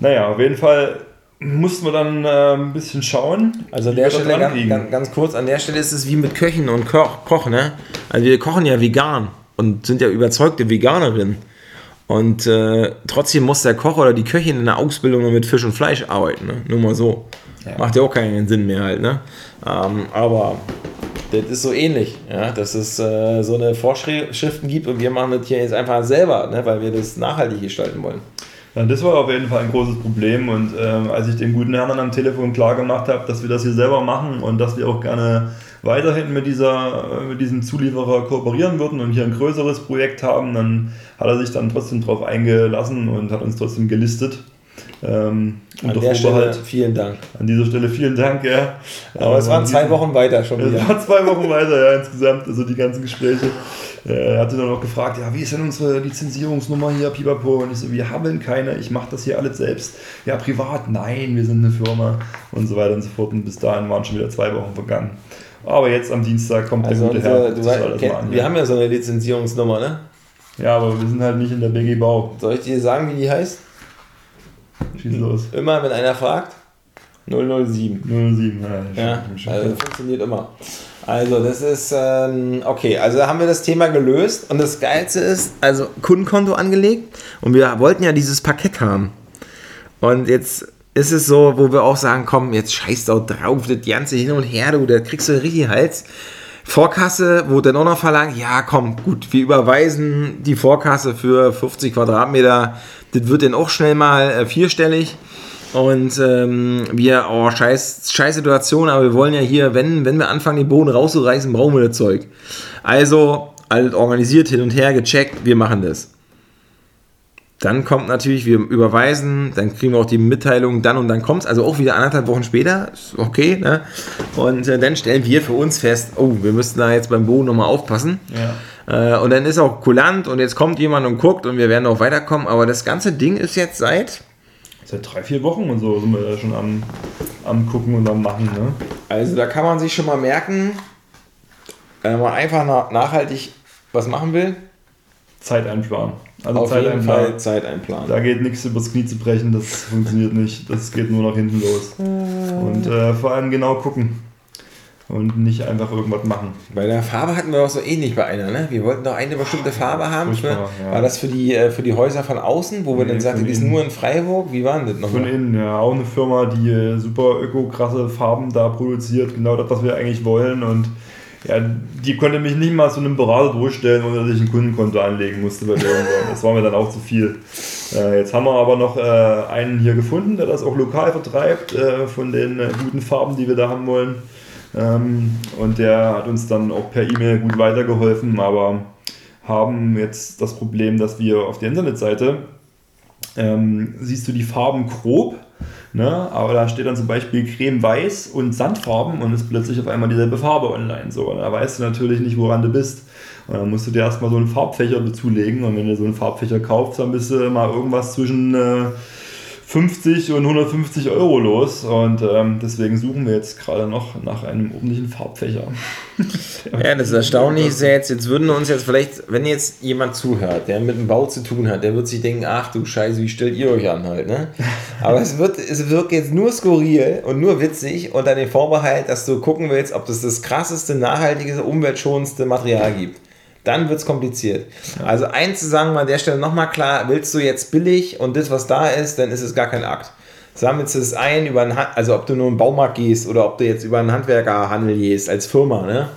naja, auf jeden Fall mussten wir dann äh, ein bisschen schauen. Also an der Stelle ganz, ganz, ganz, kurz, an der Stelle ist es wie mit Köchen und Koch, Koch, ne? Also wir kochen ja vegan und sind ja überzeugte Veganerinnen. Und äh, trotzdem muss der Koch oder die Köchin in der Ausbildung mit Fisch und Fleisch arbeiten, ne? Nur mal so. Ja. Macht ja auch keinen Sinn mehr halt, ne? Ähm, aber das ist so ähnlich, ja, dass es äh, so eine Vorschriften gibt und wir machen das hier jetzt einfach selber, ne, weil wir das nachhaltig gestalten wollen. Ja, das war auf jeden Fall ein großes Problem und ähm, als ich den guten Herrn am Telefon klar gemacht habe, dass wir das hier selber machen und dass wir auch gerne weiterhin mit, dieser, mit diesem Zulieferer kooperieren würden und hier ein größeres Projekt haben, dann hat er sich dann trotzdem darauf eingelassen und hat uns trotzdem gelistet. Ähm, an der Stelle vielen Dank. An dieser Stelle vielen Dank, ja. Aber es waren zwei Wochen weiter schon wieder. Es waren zwei Wochen weiter, ja, insgesamt, also die ganzen Gespräche. Er hatte dann auch gefragt, ja, wie ist denn unsere Lizenzierungsnummer hier, Pipapo? Und ich so, wir haben keine, ich mache das hier alles selbst. Ja, privat, nein, wir sind eine Firma und so weiter und so fort. Und bis dahin waren schon wieder zwei Wochen vergangen. Aber jetzt am Dienstag kommt also der gute Herr. Du weißt, kenn, wir haben ja so eine Lizenzierungsnummer, ne? Ja, aber wir sind halt nicht in der BG Bau. Soll ich dir sagen, wie die heißt? Schieß los. Immer, wenn einer fragt, 007. 007, ja. ja also das funktioniert immer. Also, das ist, ähm, okay, also haben wir das Thema gelöst und das Geilste ist, also Kundenkonto angelegt und wir wollten ja dieses Paket haben. Und jetzt ist es so, wo wir auch sagen, komm, jetzt scheiß doch drauf, das ganze hin und her, du, da kriegst du richtig Hals. Vorkasse, wo dann auch noch verlangt, ja komm, gut, wir überweisen die Vorkasse für 50 Quadratmeter, das wird dann auch schnell mal äh, vierstellig. Und ähm, wir, oh, scheiß, scheiß Situation, aber wir wollen ja hier, wenn, wenn wir anfangen, den Boden rauszureißen, brauchen wir das Zeug. Also alles organisiert, hin und her, gecheckt, wir machen das. Dann kommt natürlich, wir überweisen, dann kriegen wir auch die Mitteilung, dann und dann kommt es, also auch wieder anderthalb Wochen später, ist okay, ne? Und äh, dann stellen wir für uns fest, oh, wir müssten da jetzt beim Boden nochmal aufpassen. Ja. Äh, und dann ist auch kulant und jetzt kommt jemand und guckt und wir werden auch weiterkommen, aber das ganze Ding ist jetzt seit, Seit drei, vier Wochen und so sind wir da schon am, am gucken und am machen, ne? also da kann man sich schon mal merken, wenn man einfach na nachhaltig was machen will, Zeit einplanen. Also auf Zeit jeden einplanen. Fall Zeit einplanen. Da geht nichts übers Knie zu brechen, das funktioniert nicht. Das geht nur nach hinten los. Und äh, vor allem genau gucken. Und nicht einfach irgendwas machen. Bei der Farbe hatten wir auch so ähnlich bei einer, ne? Wir wollten doch eine bestimmte Farbe haben. Für, ja. War das für die, äh, für die Häuser von außen, wo wir Nee, dann sagten, von die ist innen. nur in Freiburg? Wie waren das Von nochmal? innen, ja. Auch eine Firma, die äh, super öko-krasse Farben da produziert. Genau das, was wir eigentlich wollen. Und ja, die konnte mich nicht mal zu einem Berater durchstellen, ohne dass ich ein Kundenkonto anlegen musste bei denen. Das war mir dann auch zu viel. Äh, jetzt haben wir aber noch äh, einen hier gefunden, der das auch lokal vertreibt, äh, von den äh, guten Farben, die wir da haben wollen. Ähm, und der hat uns dann auch per E-Mail gut weitergeholfen, aber haben jetzt das Problem, dass wir auf der Internetseite ähm, siehst du die Farben grob, ne? aber da steht dann zum Beispiel Creme-Weiß und Sandfarben und ist plötzlich auf einmal dieselbe Farbe online. So, und da weißt du natürlich nicht, woran du bist. Und dann musst du dir erstmal so einen Farbfächer dazulegen und wenn du so einen Farbfächer kaufst, dann bist du mal irgendwas zwischen äh, 50 und 150 Euro los und ähm, deswegen suchen wir jetzt gerade noch nach einem ordentlichen Farbfächer. Ja, das ist erstaunlich ist ja jetzt, jetzt würden uns jetzt vielleicht, wenn jetzt jemand zuhört, der mit dem Bau zu tun hat, der wird sich denken, ach du Scheiße, wie stellt ihr euch an halt, ne? Aber es wird, es wirkt jetzt nur skurril und nur witzig unter dem Vorbehalt, dass du gucken willst, ob es das krasseste, nachhaltigste, umweltschonendste Material gibt. Dann wird es kompliziert. Also eins zu sagen wir an der Stelle nochmal klar, willst du jetzt billig und das, was da ist, dann ist es gar kein Akt. Sammelst du es ein über einen, also ob du nur in den Baumarkt gehst oder ob du jetzt über einen Handwerkerhandel gehst als Firma, ne?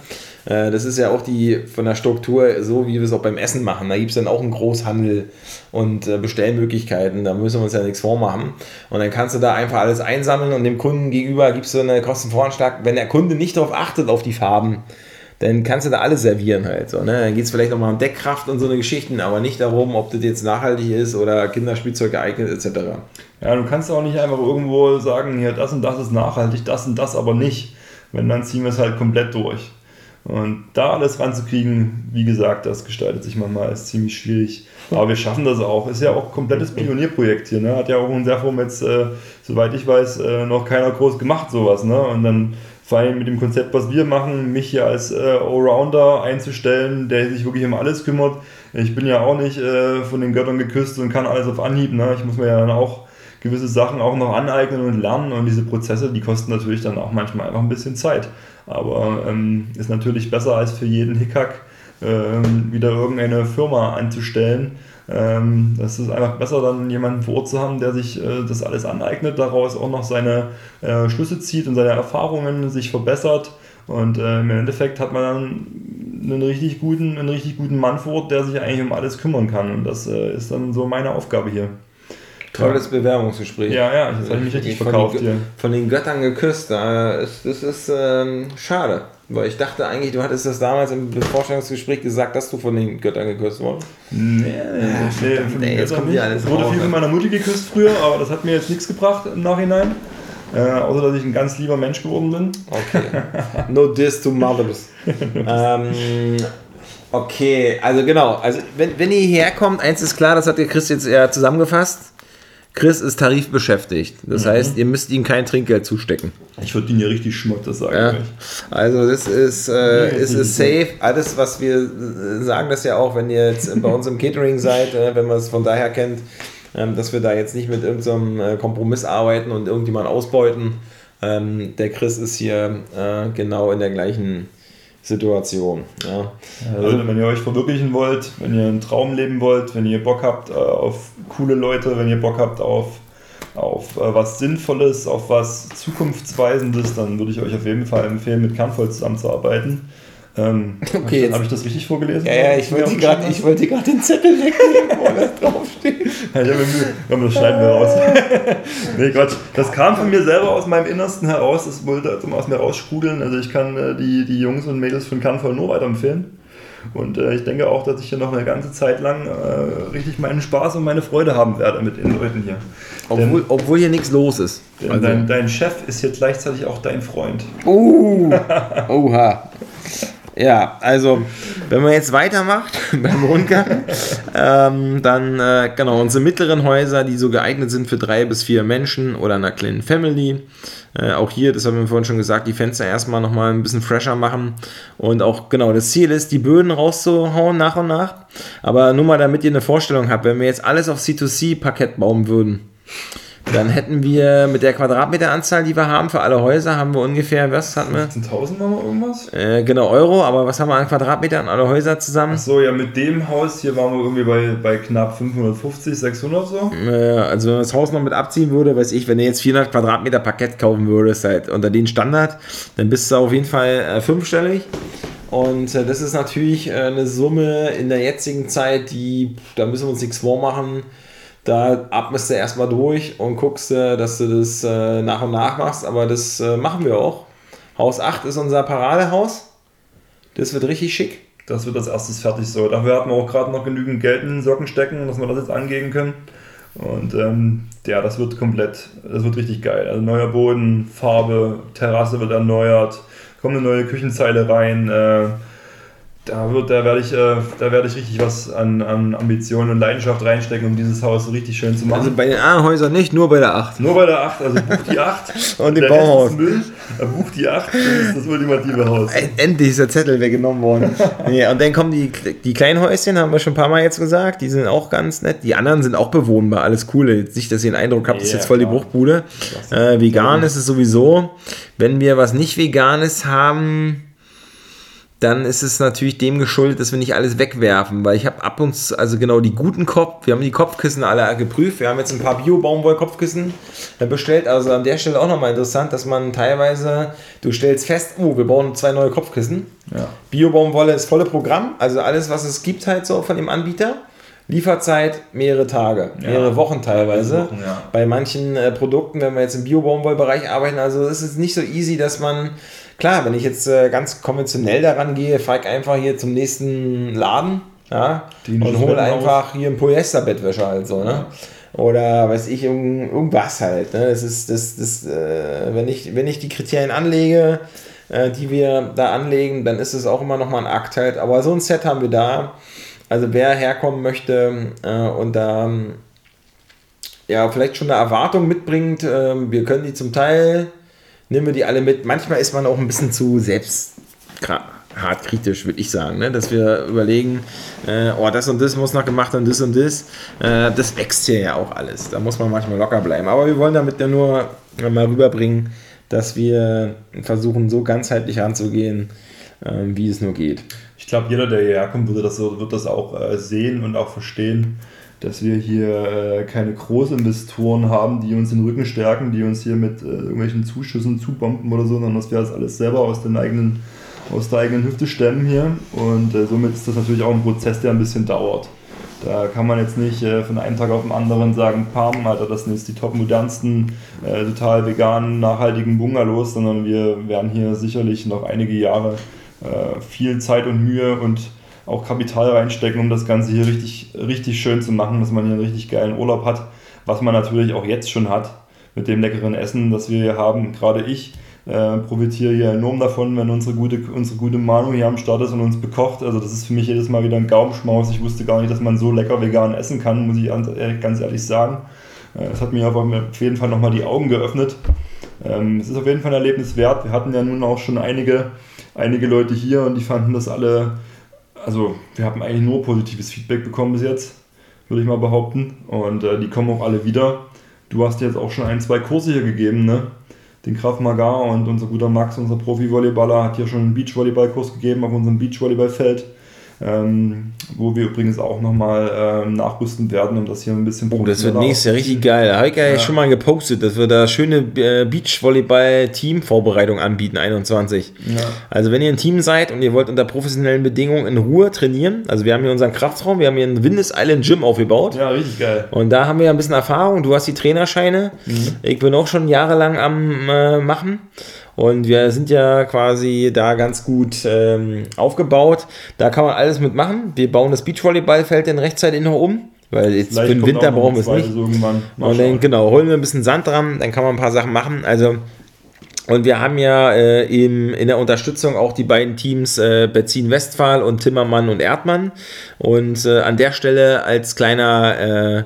Äh, Das ist ja auch die von der Struktur so, wie wir es auch beim Essen machen. Da gibt es dann auch einen Großhandel und äh, Bestellmöglichkeiten. Da müssen wir uns ja nichts vormachen. Und dann kannst du da einfach alles einsammeln und dem Kunden gegenüber gibst du eine Kostenvoranschlag. Wenn der Kunde nicht darauf achtet, auf die Farben, dann kannst du da alles servieren halt. So, ne? Dann geht es vielleicht nochmal um Deckkraft und so eine Geschichten, aber nicht darum, ob das jetzt nachhaltig ist oder Kinderspielzeug geeignet etc. Ja, du kannst auch nicht einfach irgendwo sagen, hier, das und das ist nachhaltig, das und das aber nicht. Wenn, dann ziehen wir es halt komplett durch. Und da alles ranzukriegen, wie gesagt, das gestaltet sich manchmal als ziemlich schwierig. Aber wir schaffen das auch. Ist ja auch ein komplettes Pionierprojekt hier. Ne? Hat ja auch in Serform jetzt, äh, soweit ich weiß, äh, noch keiner groß gemacht, sowas. Ne? Und dann vor allem mit dem Konzept, was wir machen, mich hier als äh, Allrounder einzustellen, der sich wirklich um alles kümmert. Ich bin ja auch nicht äh, von den Göttern geküsst und kann alles auf Anhieb. Ne? Ich muss mir ja dann auch gewisse Sachen auch noch aneignen und lernen und diese Prozesse, die kosten natürlich dann auch manchmal einfach ein bisschen Zeit. Aber ähm, ist natürlich besser als für jeden Hickhack ähm, wieder irgendeine Firma anzustellen. Ähm, das ist einfach besser, dann jemanden vor Ort zu haben, der sich äh, das alles aneignet, daraus auch noch seine äh, Schlüsse zieht und seine Erfahrungen sich verbessert. Und äh, im Endeffekt hat man dann einen richtig guten, einen richtig guten Mann vor Ort, der sich eigentlich um alles kümmern kann. Und das ist dann so meine Aufgabe hier. Tolles Bewerbungsgespräch. Ja, ja, jetzt habe ich mich richtig von verkauft den, hier. Von den Göttern geküsst. äh, ist- Das ist ähm, schade. Weil ich dachte eigentlich, du hattest das damals im Vorstellungsgespräch gesagt, dass du von den Göttern geküsst wurdest. Nee, nee, ey, jetzt kommt nicht. hier alles Es wurde raus, viel ey. von meiner Mutti geküsst früher, aber das hat mir jetzt nichts gebracht im Nachhinein. Äh, außer, dass ich ein ganz lieber Mensch geworden bin. Okay. no diss to mothers. ähm, okay, also genau. Also wenn, wenn ihr hierher kommt, eins ist klar, das hat der Chris jetzt eher zusammengefasst. Chris ist tarifbeschäftigt. Das heißt, ihr müsst ihm kein Trinkgeld zustecken. Ich würde ihn hier richtig schmott, das sage Ja. ich euch. Also das ist, äh, Nee, ist, ist safe. Alles, was wir äh, sagen, das ja auch, wenn ihr jetzt bei uns im Catering seid, äh, wenn man es von daher kennt, ähm, dass wir da jetzt nicht mit irgendeinem äh, Kompromiss arbeiten und irgendjemand ausbeuten. Ähm, der Chris ist hier äh, genau in der gleichen Situation. Ja. Also, wenn ihr euch verwirklichen wollt, wenn ihr einen Traum leben wollt, wenn ihr Bock habt äh, auf coole Leute, wenn ihr Bock habt auf, auf äh, was Sinnvolles, auf was Zukunftsweisendes, dann würde ich euch auf jeden Fall empfehlen, mit Kernvoll zusammenzuarbeiten. Ähm, Okay, jetzt- habe ich das richtig vorgelesen? Ja, ja, ich wollte gerade gerade den Zettel wegnehmen, wo das draufsteht. Ja, ich habe mir Mühe. Komm, das schneiden wir raus. nee, Quatsch. Das kam von mir selber aus meinem Innersten heraus. Das wollte also aus mir raussprudeln. Also ich kann äh, die, die Jungs und Mädels von Kernvoll nur weiterempfehlen. Und äh, ich denke auch, dass ich hier noch eine ganze Zeit lang äh, richtig meinen Spaß und meine Freude haben werde mit den Leuten hier. Obwohl, obwohl hier nichts los ist. Denn Also- dein, dein Chef ist jetzt gleichzeitig auch dein Freund. Uh, oha. Ja, also, wenn man jetzt weitermacht beim Rundgang, ähm, dann, äh, genau, unsere mittleren Häuser, die so geeignet sind für drei bis vier Menschen oder einer kleinen Family. Äh, auch hier, das haben wir vorhin schon gesagt, die Fenster erstmal nochmal ein bisschen fresher machen. Und auch, genau, das Ziel ist, die Böden rauszuhauen nach und nach. Aber nur mal, damit ihr eine Vorstellung habt, wenn wir jetzt alles auf C2C-Parkett bauen würden, dann hätten wir mit der Quadratmeteranzahl, die wir haben für alle Häuser, haben wir ungefähr, was hatten wir? 15.000 nochmal irgendwas? Äh, genau, Euro, aber was haben wir an Quadratmetern alle Häuser zusammen? Achso, ja, mit dem Haus hier waren wir irgendwie bei, bei knapp 550, 600 so. Äh, also wenn man das Haus noch mit abziehen würde, weiß ich, wenn du jetzt 400 Quadratmeter Parkett kaufen würdest, halt unter den Standard, dann bist du auf jeden Fall äh, fünfstellig. Und äh, das ist natürlich äh, eine Summe in der jetzigen Zeit, die, da müssen wir uns nichts vormachen. Da atmest du erstmal durch und guckst, äh, dass du das äh, nach und nach machst, aber das äh, machen wir auch. Haus 8 ist unser Paradehaus. Das wird richtig schick. Das wird als erstes fertig so. Dafür hatten wir auch gerade noch genügend Geld in den Socken stecken, dass wir das jetzt angehen können. Und ähm, ja, das wird komplett, das wird richtig geil. Also neuer Boden, Farbe, Terrasse wird erneuert, kommt eine neue Küchenzeile rein. Äh, da wird, da werde ich, äh, da werde ich richtig was an, an Ambitionen und Leidenschaft reinstecken, um dieses Haus richtig schön zu machen. Also bei den anderen Häusern nicht, nur bei der 8. Nur bei der 8, also buch die 8 Und Rest Bauhaus. Müll, äh, buch die 8, das ist das ultimative Haus. Endlich ist der Zettel weggenommen worden. nee, und dann kommen die, die kleinen Häuschen, haben wir schon ein paar Mal jetzt gesagt. Die sind auch ganz nett. Die anderen sind auch bewohnbar, alles cool. Jetzt nicht, dass ihr den Eindruck habt, das ist jetzt voll die klar. Bruchbude. Äh, vegan ist es sowieso. Wenn wir was nicht Veganes haben, dann ist es natürlich dem geschuldet, dass wir nicht alles wegwerfen, weil ich habe ab und zu, also genau die guten Kopf, wir haben die Kopfkissen alle geprüft, wir haben jetzt ein paar Bio-Baumwoll-Kopfkissen äh, bestellt, also an der Stelle auch nochmal interessant, dass man teilweise, du stellst fest, oh, wir bauen zwei neue Kopfkissen, Ja. Bio-Baumwolle ist volle Programm, also alles, was es gibt halt so von dem Anbieter. Lieferzeit mehrere Tage, Ja. mehrere Wochen teilweise. Wochen, ja. Bei manchen äh, Produkten, wenn wir jetzt im Bio-Baumwollbereich arbeiten, also ist es nicht so easy, dass man, klar, wenn ich jetzt äh, ganz konventionell daran gehe, fahre ich einfach hier zum nächsten Laden ja, und hole einfach hier ein Polyesterbettwäsche halt so, ne? Oder weiß ich, irgend- irgendwas halt. Ne? Das ist, das, das, äh, wenn, ich, wenn ich die Kriterien anlege, äh, die wir da anlegen, dann ist es auch immer noch mal ein Akt halt. Aber so ein Set haben wir da. Also wer herkommen möchte äh, und da ja vielleicht schon eine Erwartung mitbringt, ähm, wir können die zum Teil, nehmen wir die alle mit. Manchmal ist man auch ein bisschen zu selbst hart kritisch, würde ich sagen, ne? dass wir überlegen, äh, oh, das und das muss noch gemacht und das und das. Äh, das wächst hier ja auch alles. Da muss man manchmal locker bleiben. Aber wir wollen damit ja nur mal rüberbringen, dass wir versuchen, so ganzheitlich anzugehen, äh, wie es nur geht. Ich glaube, jeder, der hierher kommt, würde das, wird das auch äh, sehen und auch verstehen, dass wir hier äh, keine Großinvestoren haben, die uns den Rücken stärken, die uns hier mit äh, irgendwelchen Zuschüssen zubomben oder so, sondern dass wir das alles selber aus, den eigenen, aus der eigenen Hüfte stemmen hier. Und äh, somit ist das natürlich auch ein Prozess, der ein bisschen dauert. Da kann man jetzt nicht äh, von einem Tag auf den anderen sagen, Pam, Alter, das sind jetzt die top modernsten, äh, total veganen, nachhaltigen Bungalows, sondern wir werden hier sicherlich noch einige Jahre äh, viel Zeit und Mühe und auch Kapital reinstecken, um das Ganze hier richtig, richtig schön zu machen, dass man hier einen richtig geilen Urlaub hat, was man natürlich auch jetzt schon hat mit dem leckeren Essen, das wir hier haben. Gerade ich äh, profitiere hier enorm davon, wenn unsere gute, unsere gute Manu hier am Start ist und uns bekocht. Also das ist für mich jedes Mal wieder ein Gaumenschmaus. Ich wusste gar nicht, dass man so lecker vegan essen kann, muss ich ganz ehrlich- ganz ehrlich sagen. Äh, Das hat mir auf jeden Fall nochmal die Augen geöffnet. Ähm, Es ist auf jeden Fall ein Erlebnis wert. Wir hatten ja nun auch schon einige, einige Leute hier und die fanden das alle, also wir haben eigentlich nur positives Feedback bekommen bis jetzt, würde ich mal behaupten. Und äh, die kommen auch alle wieder. Du hast jetzt auch schon ein, zwei Kurse hier gegeben, ne? Den Graf Magar und unser guter Max, unser Profi-Volleyballer, hat hier schon einen Beachvolleyball-Kurs gegeben auf unserem Beachvolleyballfeld. Ähm, wo wir übrigens auch nochmal ähm, nachrüsten werden, um das hier ein bisschen Oh, das wird nächstes Jahr richtig geil. Da habe ich ja, schon mal gepostet, dass wir da schöne äh, Beachvolleyball-Teamvorbereitung anbieten, 21. Ja. Also wenn ihr ein Team seid und ihr wollt unter professionellen Bedingungen in Ruhe trainieren, also wir haben hier unseren Kraftraum, wir haben hier ein Windes Island Gym aufgebaut. ja, richtig geil. Und da haben wir ja ein bisschen Erfahrung. Du hast die Trainerscheine. Mhm. Ich bin auch schon jahrelang am äh, machen. Und wir sind ja quasi da ganz gut ähm, aufgebaut. Da kann man alles mitmachen. Wir bauen das Beachvolleyballfeld dann rechtzeitig noch um. Weil jetzt Vielleicht für den Winter brauchen wir es nicht. zweites Irgendwann. Mal Und dann, genau, holen wir ein bisschen Sand dran, dann kann man ein paar Sachen machen. Also, und wir haben ja äh, im, in der Unterstützung auch die beiden Teams äh, Betzin Westphal und Timmermann und Erdmann. Und äh, an der Stelle als kleiner, äh,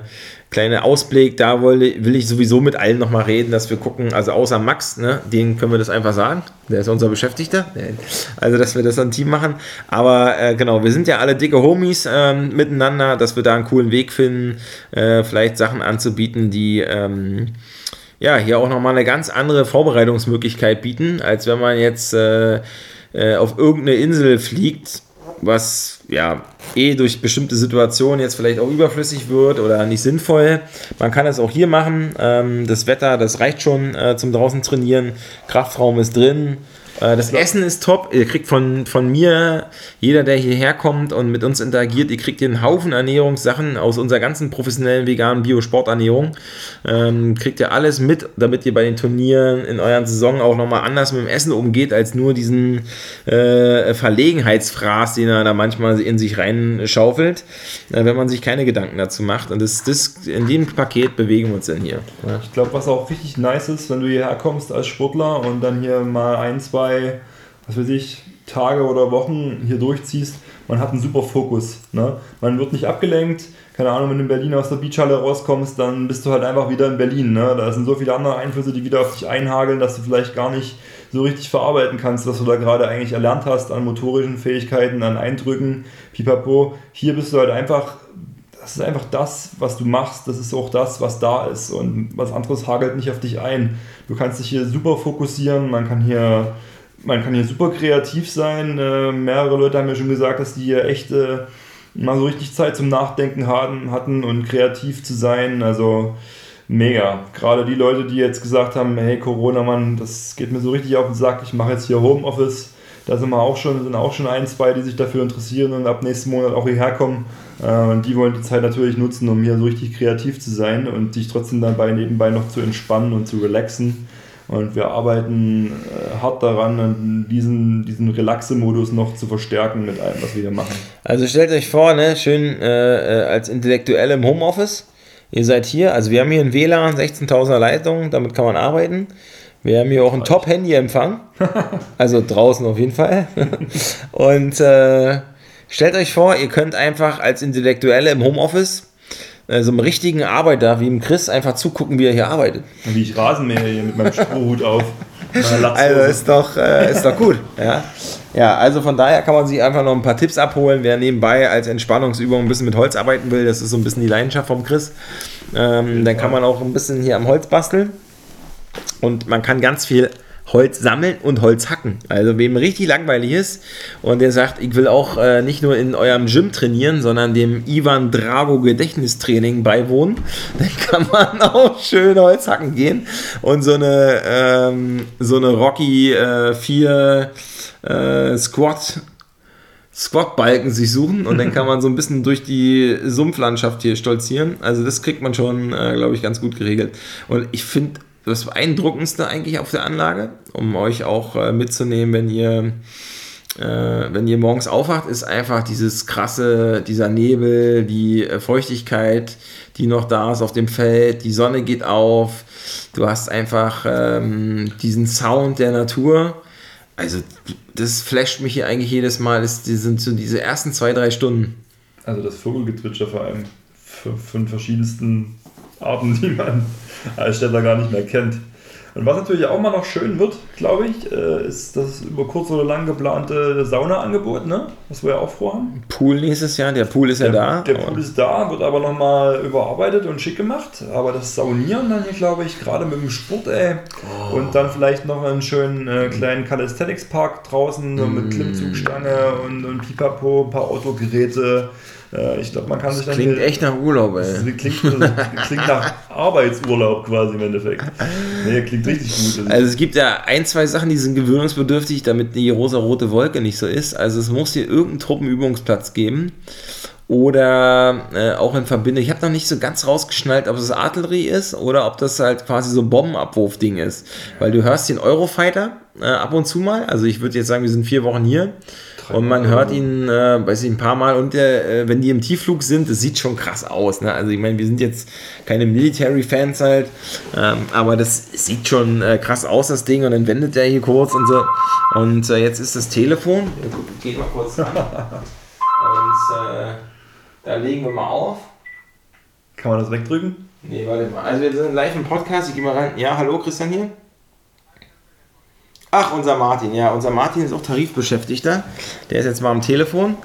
kleiner Ausblick, da will, ich sowieso mit allen nochmal reden, dass wir gucken, also außer Max, ne, den können wir das einfach sagen, der ist unser Beschäftigter. Also, dass wir das ein Team machen. Aber äh, genau, wir sind ja alle dicke Homies ähm, miteinander, dass wir da einen coolen Weg finden, äh, vielleicht Sachen anzubieten, die. Ähm, ja, hier auch nochmal eine ganz andere Vorbereitungsmöglichkeit bieten, als wenn man jetzt äh, äh, auf irgendeine Insel fliegt, was ja eh durch bestimmte Situationen jetzt vielleicht auch überflüssig wird oder nicht sinnvoll. Man kann es auch hier machen. Ähm, das Wetter, das reicht schon äh, zum draußen trainieren. Kraftraum ist drin. Äh, Das Essen ist top. Ihr kriegt von, von mir, jeder, der hierher kommt und mit uns interagiert, ihr kriegt hier einen Haufen Ernährungssachen aus unserer ganzen professionellen veganen Biosporternährung. Ähm, kriegt ihr alles mit, damit ihr bei den Turnieren in euren Saison auch nochmal anders mit dem Essen umgeht, als nur diesen äh, Verlegenheitsfraß, den er da manchmal in sich reinschaufelt, äh, wenn man sich keine Gedanken dazu macht. Und das, das, in dem Paket bewegen wir uns dann hier. Ja. Ich glaube, was auch richtig nice ist, wenn du hierher kommst als Sportler und dann hier mal ein, zwei, was weiß ich, Tage oder Wochen hier durchziehst, man hat einen super Fokus. Ne? Man wird nicht abgelenkt. Keine Ahnung, wenn du in Berlin aus der Beachhalle rauskommst, dann bist du halt einfach wieder in Berlin. Ne? Da sind so viele andere Einflüsse, die wieder auf dich einhageln, dass du vielleicht gar nicht so richtig verarbeiten kannst, was du da gerade eigentlich erlernt hast an motorischen Fähigkeiten, an Eindrücken, pipapo. Hier bist du halt einfach das ist einfach das, was du machst, das ist auch das, was da ist und was anderes hagelt nicht auf dich ein. Du kannst dich hier super fokussieren, man kann hier, man kann hier super kreativ sein. Äh, mehrere Leute haben mir schon gesagt, dass die hier echt äh, mal so richtig Zeit zum Nachdenken hatten, hatten und kreativ zu sein. Also mega. Gerade die Leute, die jetzt gesagt haben, hey Corona, Mann, das geht mir so richtig auf den Sack, ich mache jetzt hier Homeoffice. Da sind wir auch schon, sind auch schon ein, zwei, die sich dafür interessieren und ab nächsten Monat auch hierher kommen. Äh, Und die wollen die Zeit natürlich nutzen, um hier so richtig kreativ zu sein und sich trotzdem dabei nebenbei noch zu entspannen und zu relaxen. Und wir arbeiten äh, hart daran, diesen, diesen Relaxe-Modus noch zu verstärken mit allem, was wir hier machen. Also stellt euch vor, ne, schön äh, äh, als Intellektuelle im Homeoffice. Ihr seid hier, also wir haben hier ein WLAN, 16.000er Leitung, damit kann man arbeiten. Wir haben hier auch einen Top-Handy-Empfang, also draußen auf jeden Fall. Und äh, stellt euch vor, ihr könnt einfach als Intellektuelle im Homeoffice äh, so einem richtigen Arbeiter wie dem Chris einfach zugucken, wie er hier arbeitet. Und wie ich Rasenmäher hier mit meinem Strohhut auf. Also ist doch, äh, ist doch gut. Ja. ja, also von daher kann man sich einfach noch ein paar Tipps abholen, wer nebenbei als Entspannungsübung ein bisschen mit Holz arbeiten will. Das ist so ein bisschen die Leidenschaft vom Chris. Ähm, dann kann man auch ein bisschen hier am Holz basteln. Und man kann ganz viel Holz sammeln und Holz hacken. Also wem richtig langweilig ist und der sagt, ich will auch äh, nicht nur in eurem Gym trainieren, sondern dem Ivan Drago Gedächtnistraining beiwohnen, dann kann man auch schön Holz hacken gehen und so eine, ähm, so eine Rocky äh, 4 äh, Squat Squat-Balken sich suchen und dann kann man so ein bisschen durch die Sumpflandschaft hier stolzieren. Also das kriegt man schon, äh, glaube ich, ganz gut geregelt. Und ich finde das Beeindruckendste eigentlich auf der Anlage, um euch auch äh, mitzunehmen, wenn ihr, äh, wenn ihr morgens aufwacht, ist einfach dieses krasse, dieser Nebel, die äh, Feuchtigkeit, die noch da ist auf dem Feld, die Sonne geht auf, du hast einfach ähm, diesen Sound der Natur. Also das flasht mich hier eigentlich jedes Mal, das, die sind so diese ersten zwei, drei Stunden. Also das Vogelgezwitscher vor allem von, von verschiedensten Arten, die man als Städter gar nicht mehr kennt. Und was natürlich auch mal noch schön wird, glaube ich, äh, ist das über kurz oder lang geplante Saunaangebot, ne? was wir ja auch vorhaben. Pool nächstes Jahr, der Pool ist ja Der, da. der Pool ist da, wird aber nochmal überarbeitet und schick gemacht. Aber das Saunieren dann hier, glaube ich, gerade mit dem Sport, ey. Oh. Und dann vielleicht noch einen schönen äh, kleinen Calisthenics-Park draußen, Mm. mit Klimmzugstange und, und Pipapo, ein paar Autogeräte. Äh, ich glaube, man kann sich dann Klingt echt nach Urlaub, das ey. klingt, das klingt nach Arbeitsurlaub quasi im Endeffekt. Nee, klingt richtig gut. Also es gibt ja ein, zwei Sachen, die sind gewöhnungsbedürftig, damit die rosa-rote Wolke nicht so ist. Also es muss hier irgendeinen Truppenübungsplatz geben. oder äh, auch in Verbindung. Ich habe noch nicht so ganz rausgeschnallt, ob es Artillerie ist oder ob das halt quasi so ein Bombenabwurfding ist. Weil du hörst den Eurofighter äh, ab und zu mal. Also ich würde jetzt sagen, wir sind vier Wochen hier. Und man hört ihn, äh, weiß ich, ein paar Mal. Und äh, wenn die im Tiefflug sind, das sieht schon krass aus. Ne? Also ich meine, wir sind jetzt keine Military-Fans halt, ähm, aber das sieht schon äh, krass aus, das Ding. Und dann wendet er hier kurz und so. Und äh, jetzt ist das Telefon. Geh mal kurz ran. und äh, da legen wir mal auf. Kann man das wegdrücken? Nee, warte mal. Also wir sind live im Podcast. Ich gehe mal rein. Ja, hallo Christian hier. Ach, unser Martin. Ja, unser Martin ist auch Tarifbeschäftigter. Der ist jetzt mal am Telefon,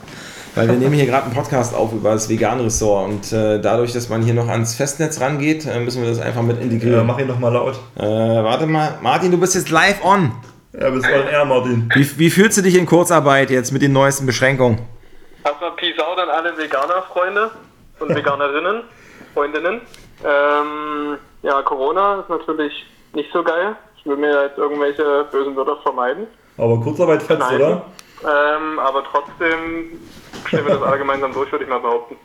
weil wir nehmen hier gerade einen Podcast auf über das Vegan-Ressort. Und äh, dadurch, dass man hier noch ans Festnetz rangeht, äh, müssen wir das einfach mit Ja, integrieren. mach ihn doch mal laut. Äh, warte mal. Martin, du bist jetzt live on. Ja, bis on air, Martin. Wie, wie fühlst du dich in Kurzarbeit jetzt mit den neuesten Beschränkungen? Erstmal Peace out an alle Veganer-Freunde und Veganerinnen, Freundinnen. Ähm, ja, Corona ist natürlich nicht so geil. Ich will mir jetzt irgendwelche bösen Wörter vermeiden. Aber Kurzarbeit fetzt, Nein. oder? Ähm, aber trotzdem stellen wir das alle gemeinsam durch, würde ich mal behaupten.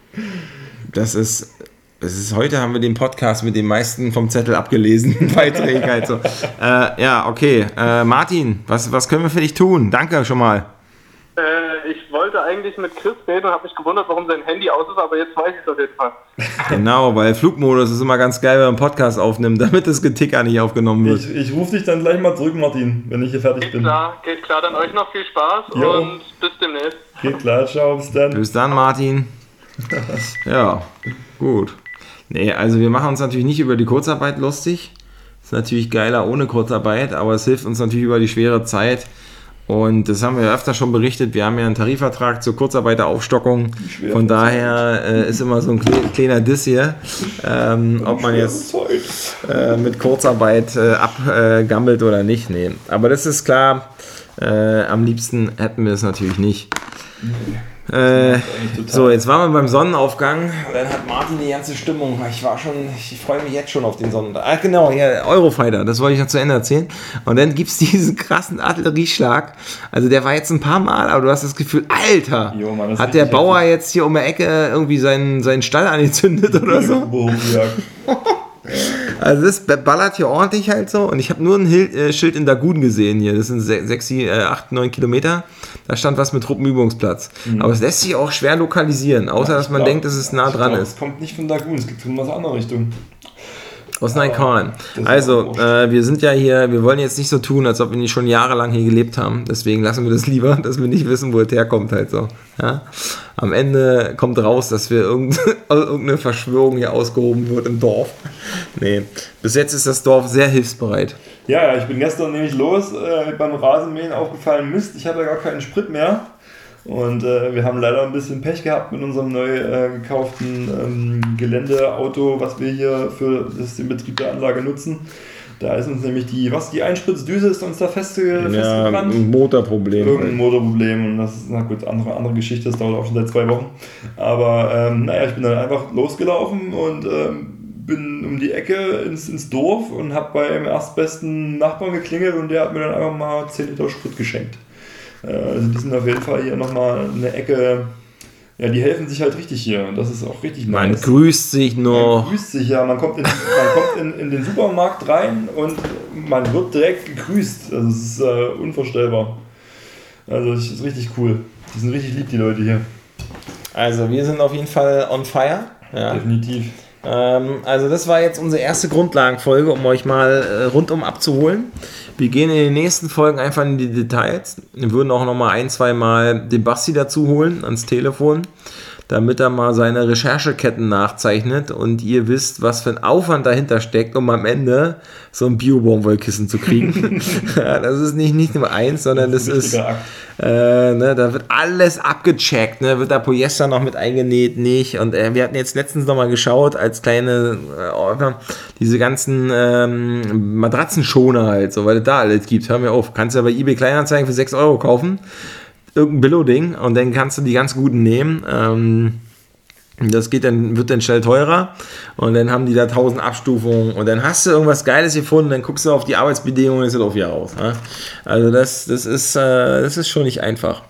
Das ist, das ist, heute haben wir den Podcast mit den meisten vom Zettel abgelesen Beiträge. Halt so. äh, ja, okay. Äh, Martin, was, was können wir für dich tun? Danke schon mal. Eigentlich mit Chris reden und habe mich gewundert, warum sein Handy aus ist, aber jetzt weiß ich es auf jeden Fall. Genau, weil Flugmodus ist immer ganz geil, wenn man einen Podcast aufnimmt, damit das Geticker nicht aufgenommen wird. Ich, ich rufe dich dann gleich mal zurück, Martin, wenn ich hier fertig Geht bin. klar, geht klar. Dann euch noch viel Spaß Jo. und bis demnächst. Geht klar, ciao, bis dann. Bis dann, Martin. Ja, gut. Nee, also wir machen uns natürlich nicht über die Kurzarbeit lustig. Ist natürlich geiler ohne Kurzarbeit, aber es hilft uns natürlich über die schwere Zeit. Und das haben wir ja öfter schon berichtet. Wir haben ja einen Tarifvertrag zur Kurzarbeiteraufstockung. Von daher äh, ist immer so ein kle- kleiner Diss hier, ähm, ob man jetzt äh, mit Kurzarbeit äh, abgammelt oder nicht. Nee. Aber das ist klar, äh, am liebsten hätten wir es natürlich nicht. Äh, so, jetzt waren wir beim Sonnenaufgang. Dann hat Martin die ganze Stimmung. Ich war schon, ich freue mich jetzt schon auf den Sonnenaufgang. Ah, genau, ja, Eurofighter, das wollte ich noch zu Ende erzählen. Und dann gibt es diesen krassen Artillerieschlag. Also der war jetzt ein paar Mal, aber du hast das Gefühl, Alter, Jo, Mann, das hat der Bauer jetzt hier um die Ecke irgendwie seinen, seinen Stall angezündet oder so? Also das ballert hier ordentlich halt so. Und ich habe nur ein Hil äh, Schild in Dagun gesehen hier. Das sind 6, 8, 9 Kilometer. Da stand was mit Truppenübungsplatz. Aber es lässt sich auch schwer lokalisieren, außer dass man glaub- denkt, dass es nah dran glaub, ist. Es kommt nicht von Dagun, es geht von was andere Richtung. Das ist Also, äh, wir sind ja hier, wir wollen jetzt nicht so tun, als ob wir nicht schon jahrelang hier gelebt haben. Deswegen lassen wir das lieber, dass wir nicht wissen, wo es herkommt halt so. Ja? Am Ende kommt raus, dass wir irgend, irgendeine Verschwörung hier ausgehoben wird im Dorf. Nee, bis jetzt ist das Dorf sehr hilfsbereit. Ja, ja, ich bin gestern nämlich los, äh, beim Rasenmähen aufgefallen, Mist, ich habe ja gar keinen Sprit mehr. Und äh, wir haben leider ein bisschen Pech gehabt mit unserem neu äh, gekauften ähm, Geländeauto, was wir hier für das, den Betrieb der Anlage nutzen. Da ist uns nämlich die, was, die Einspritzdüse ist uns da festge Ja, festgebrannt. ein Motorproblem. Irgendein Motorproblem und das ist, na gut, andere, andere Geschichte, das dauert auch schon seit zwei Wochen. Aber ähm, naja, ich bin dann einfach losgelaufen und ähm, bin um die Ecke ins, ins Dorf und habe beim erstbesten Nachbarn geklingelt und der hat mir dann einfach mal 10 Liter Sprit geschenkt. Also die sind auf jeden Fall hier nochmal eine Ecke, ja, die helfen sich halt richtig hier und das ist auch richtig Man nice. grüßt sich Man noch. grüßt sich ja, man kommt, in, man kommt in, in den Supermarkt rein und man wird direkt gegrüßt. Also es ist äh, unvorstellbar. Also es ist richtig cool. Die sind richtig lieb, die Leute hier. Also, wir sind auf jeden Fall on fire. Ja. Definitiv. Ähm, also das war jetzt unsere erste Grundlagenfolge, um euch mal äh, rundum abzuholen. Wir gehen in den nächsten Folgen einfach in die Details. Wir würden auch noch mal ein, zwei Mal den Basti dazu holen ans Telefon, damit er mal seine Rechercheketten nachzeichnet und ihr wisst, was für ein Aufwand dahinter steckt, um am Ende so ein Bio-Baumwollkissen zu kriegen. das ist nicht, nicht nur eins, sondern das, ein ist... Äh, ne, da wird alles abgecheckt, ne? wird da Polyester noch mit eingenäht, nicht. Und äh, wir hatten jetzt letztens noch mal geschaut, als kleine äh, Ordner, diese ganzen ähm, Matratzenschoner halt, so, weil es da alles gibt. Hör mir auf, kannst du ja bei eBay Kleinanzeigen für 6 Euro kaufen. Irgendein Billo-Ding und dann kannst du die ganz guten nehmen. Ähm, das geht dann, wird dann schnell teurer und dann haben die da tausend Abstufungen und dann hast du irgendwas Geiles gefunden, dann guckst du auf die Arbeitsbedingungen und ist das auch wieder raus. Ne? Also das, das, ist, äh, das ist schon nicht einfach.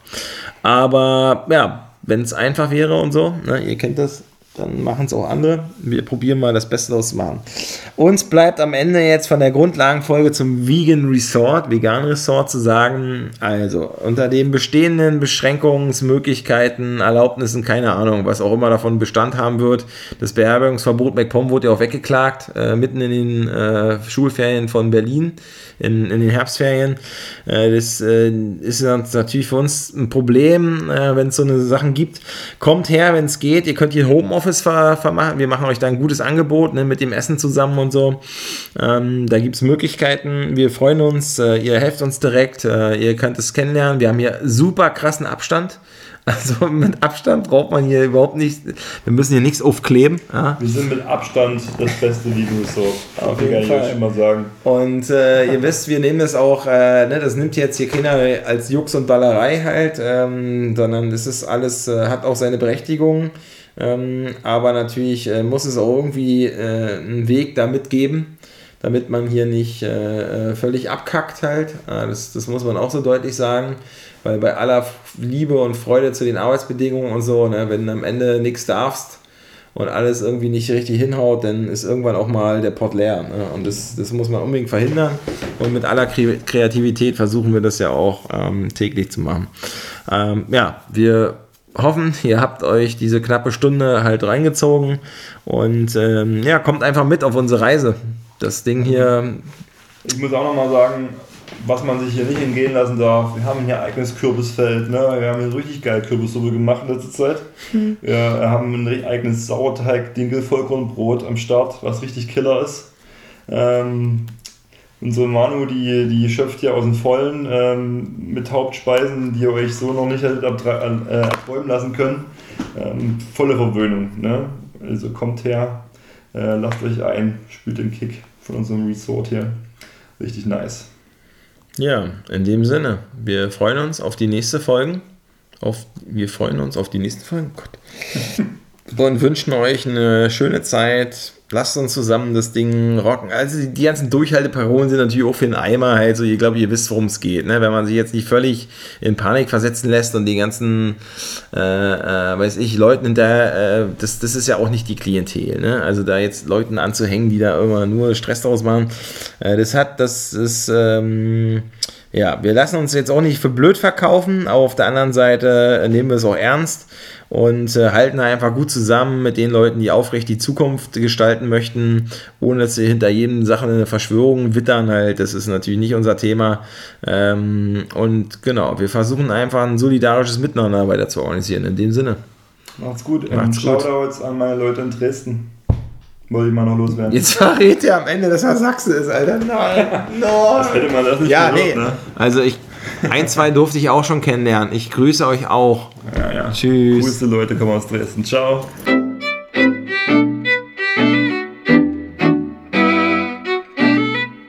Aber ja, wenn es einfach wäre und so, ne, ihr kennt das, dann machen es auch andere. Wir probieren mal das Beste daraus zu machen. Uns bleibt am Ende jetzt von der Grundlagenfolge zum Vegan Resort, Vegan Resort zu sagen, also unter den bestehenden Beschränkungsmöglichkeiten, Erlaubnissen, keine Ahnung, was auch immer davon Bestand haben wird. Das Beherbergungsverbot MacPom wurde ja auch weggeklagt, äh, mitten in den äh, Schulferien von Berlin in, in den Herbstferien. Äh, das äh, ist natürlich für uns ein Problem, äh, wenn es so eine Sachen gibt. Kommt her, wenn es geht. Ihr könnt hier Homeoffice ver vermachen. Wir machen euch da ein gutes Angebot ne, mit dem Essen zusammen und so. Ähm, da gibt es Möglichkeiten. Wir freuen uns. Äh, ihr helft uns direkt. Äh, ihr könnt es kennenlernen. Wir haben hier super krassen Abstand. Also mit Abstand braucht man hier überhaupt nicht, wir müssen hier nichts aufkleben. Ja? Wir sind mit Abstand das beste Liebesort. Auf jeden Fall. Ich mal sagen. Und äh, ihr wisst, wir nehmen das auch, äh, ne, das nimmt jetzt hier keiner als Jux und Ballerei halt, ähm, sondern das ist alles, äh, hat auch seine Berechtigung. Ähm, aber natürlich äh, muss es auch irgendwie äh, einen Weg damit geben, damit man hier nicht äh, völlig abkackt halt. das, das muss man auch so deutlich sagen. Weil bei aller Liebe und Freude zu den Arbeitsbedingungen und so, ne, wenn am Ende nichts darfst und alles irgendwie nicht richtig hinhaut, dann ist irgendwann auch mal der Pott leer. Ne? Und das, das muss man unbedingt verhindern. Und mit aller Kreativität versuchen wir das ja auch ähm, täglich zu machen. Ähm, ja, wir hoffen, ihr habt euch diese knappe Stunde halt reingezogen und ähm, ja, kommt einfach mit auf unsere Reise. Das Ding hier. Ich muss auch nochmal sagen, was man sich hier nicht entgehen lassen darf. Wir haben hier ein eigenes Kürbisfeld. Ne? Wir haben hier richtig geil Kürbissuppe gemacht in letzter Zeit. Hm. Wir haben ein eigenes Sauerteig, Dinkel, Vollkornbrot am Start, was richtig Killer ist. Ähm, unsere Manu, die, die schöpft hier aus dem Vollen ähm, mit Hauptspeisen, die ihr euch so noch nicht hättet äh, erträumen lassen können. Ähm, volle Verwöhnung. Ne? Also kommt her, äh, lasst euch ein, spielt den Kick von unserem Resort hier. Richtig nice. Ja, in dem Sinne, wir freuen uns auf die nächste Folge. Auf, wir freuen uns auf die nächste Folge. Gott. Und wünschen euch eine schöne Zeit lasst uns zusammen das Ding rocken. Also die, ganzen Durchhalteparolen sind natürlich auch für den Eimer halt so, ich glaube, ihr wisst, worum es geht. Ne? Wenn man sich jetzt nicht völlig in Panik versetzen lässt und die ganzen, äh, äh, weiß ich, Leuten hinterher, äh, das, das ist ja auch nicht die Klientel. Ne? Also da jetzt Leuten anzuhängen, die da immer nur Stress draus machen, äh, das hat, das ist, ähm, ja, wir lassen uns jetzt auch nicht für blöd verkaufen, aber auf der anderen Seite nehmen wir es auch ernst und äh, halten einfach gut zusammen mit den Leuten, die aufrecht die Zukunft gestalten möchten, ohne dass sie hinter jedem Sachen eine Verschwörung wittern halt. Das ist natürlich nicht unser Thema. Ähm, und genau, wir versuchen einfach ein solidarisches Miteinander weiter zu organisieren. In dem Sinne. Macht's gut. Macht's gut. Shoutouts an meine Leute in Dresden. Wollte ich mal noch loswerden. Jetzt verrät ihr am Ende, dass er Sachse ist, Alter. Nein, nein. Das hätte man das nicht Ja, gehört, nee. Ne? Also ich ein, zwei durfte ich auch schon kennenlernen. Ich grüße euch auch. Ja, ja. Tschüss. Grüße Leute, kommen aus Dresden. Ciao.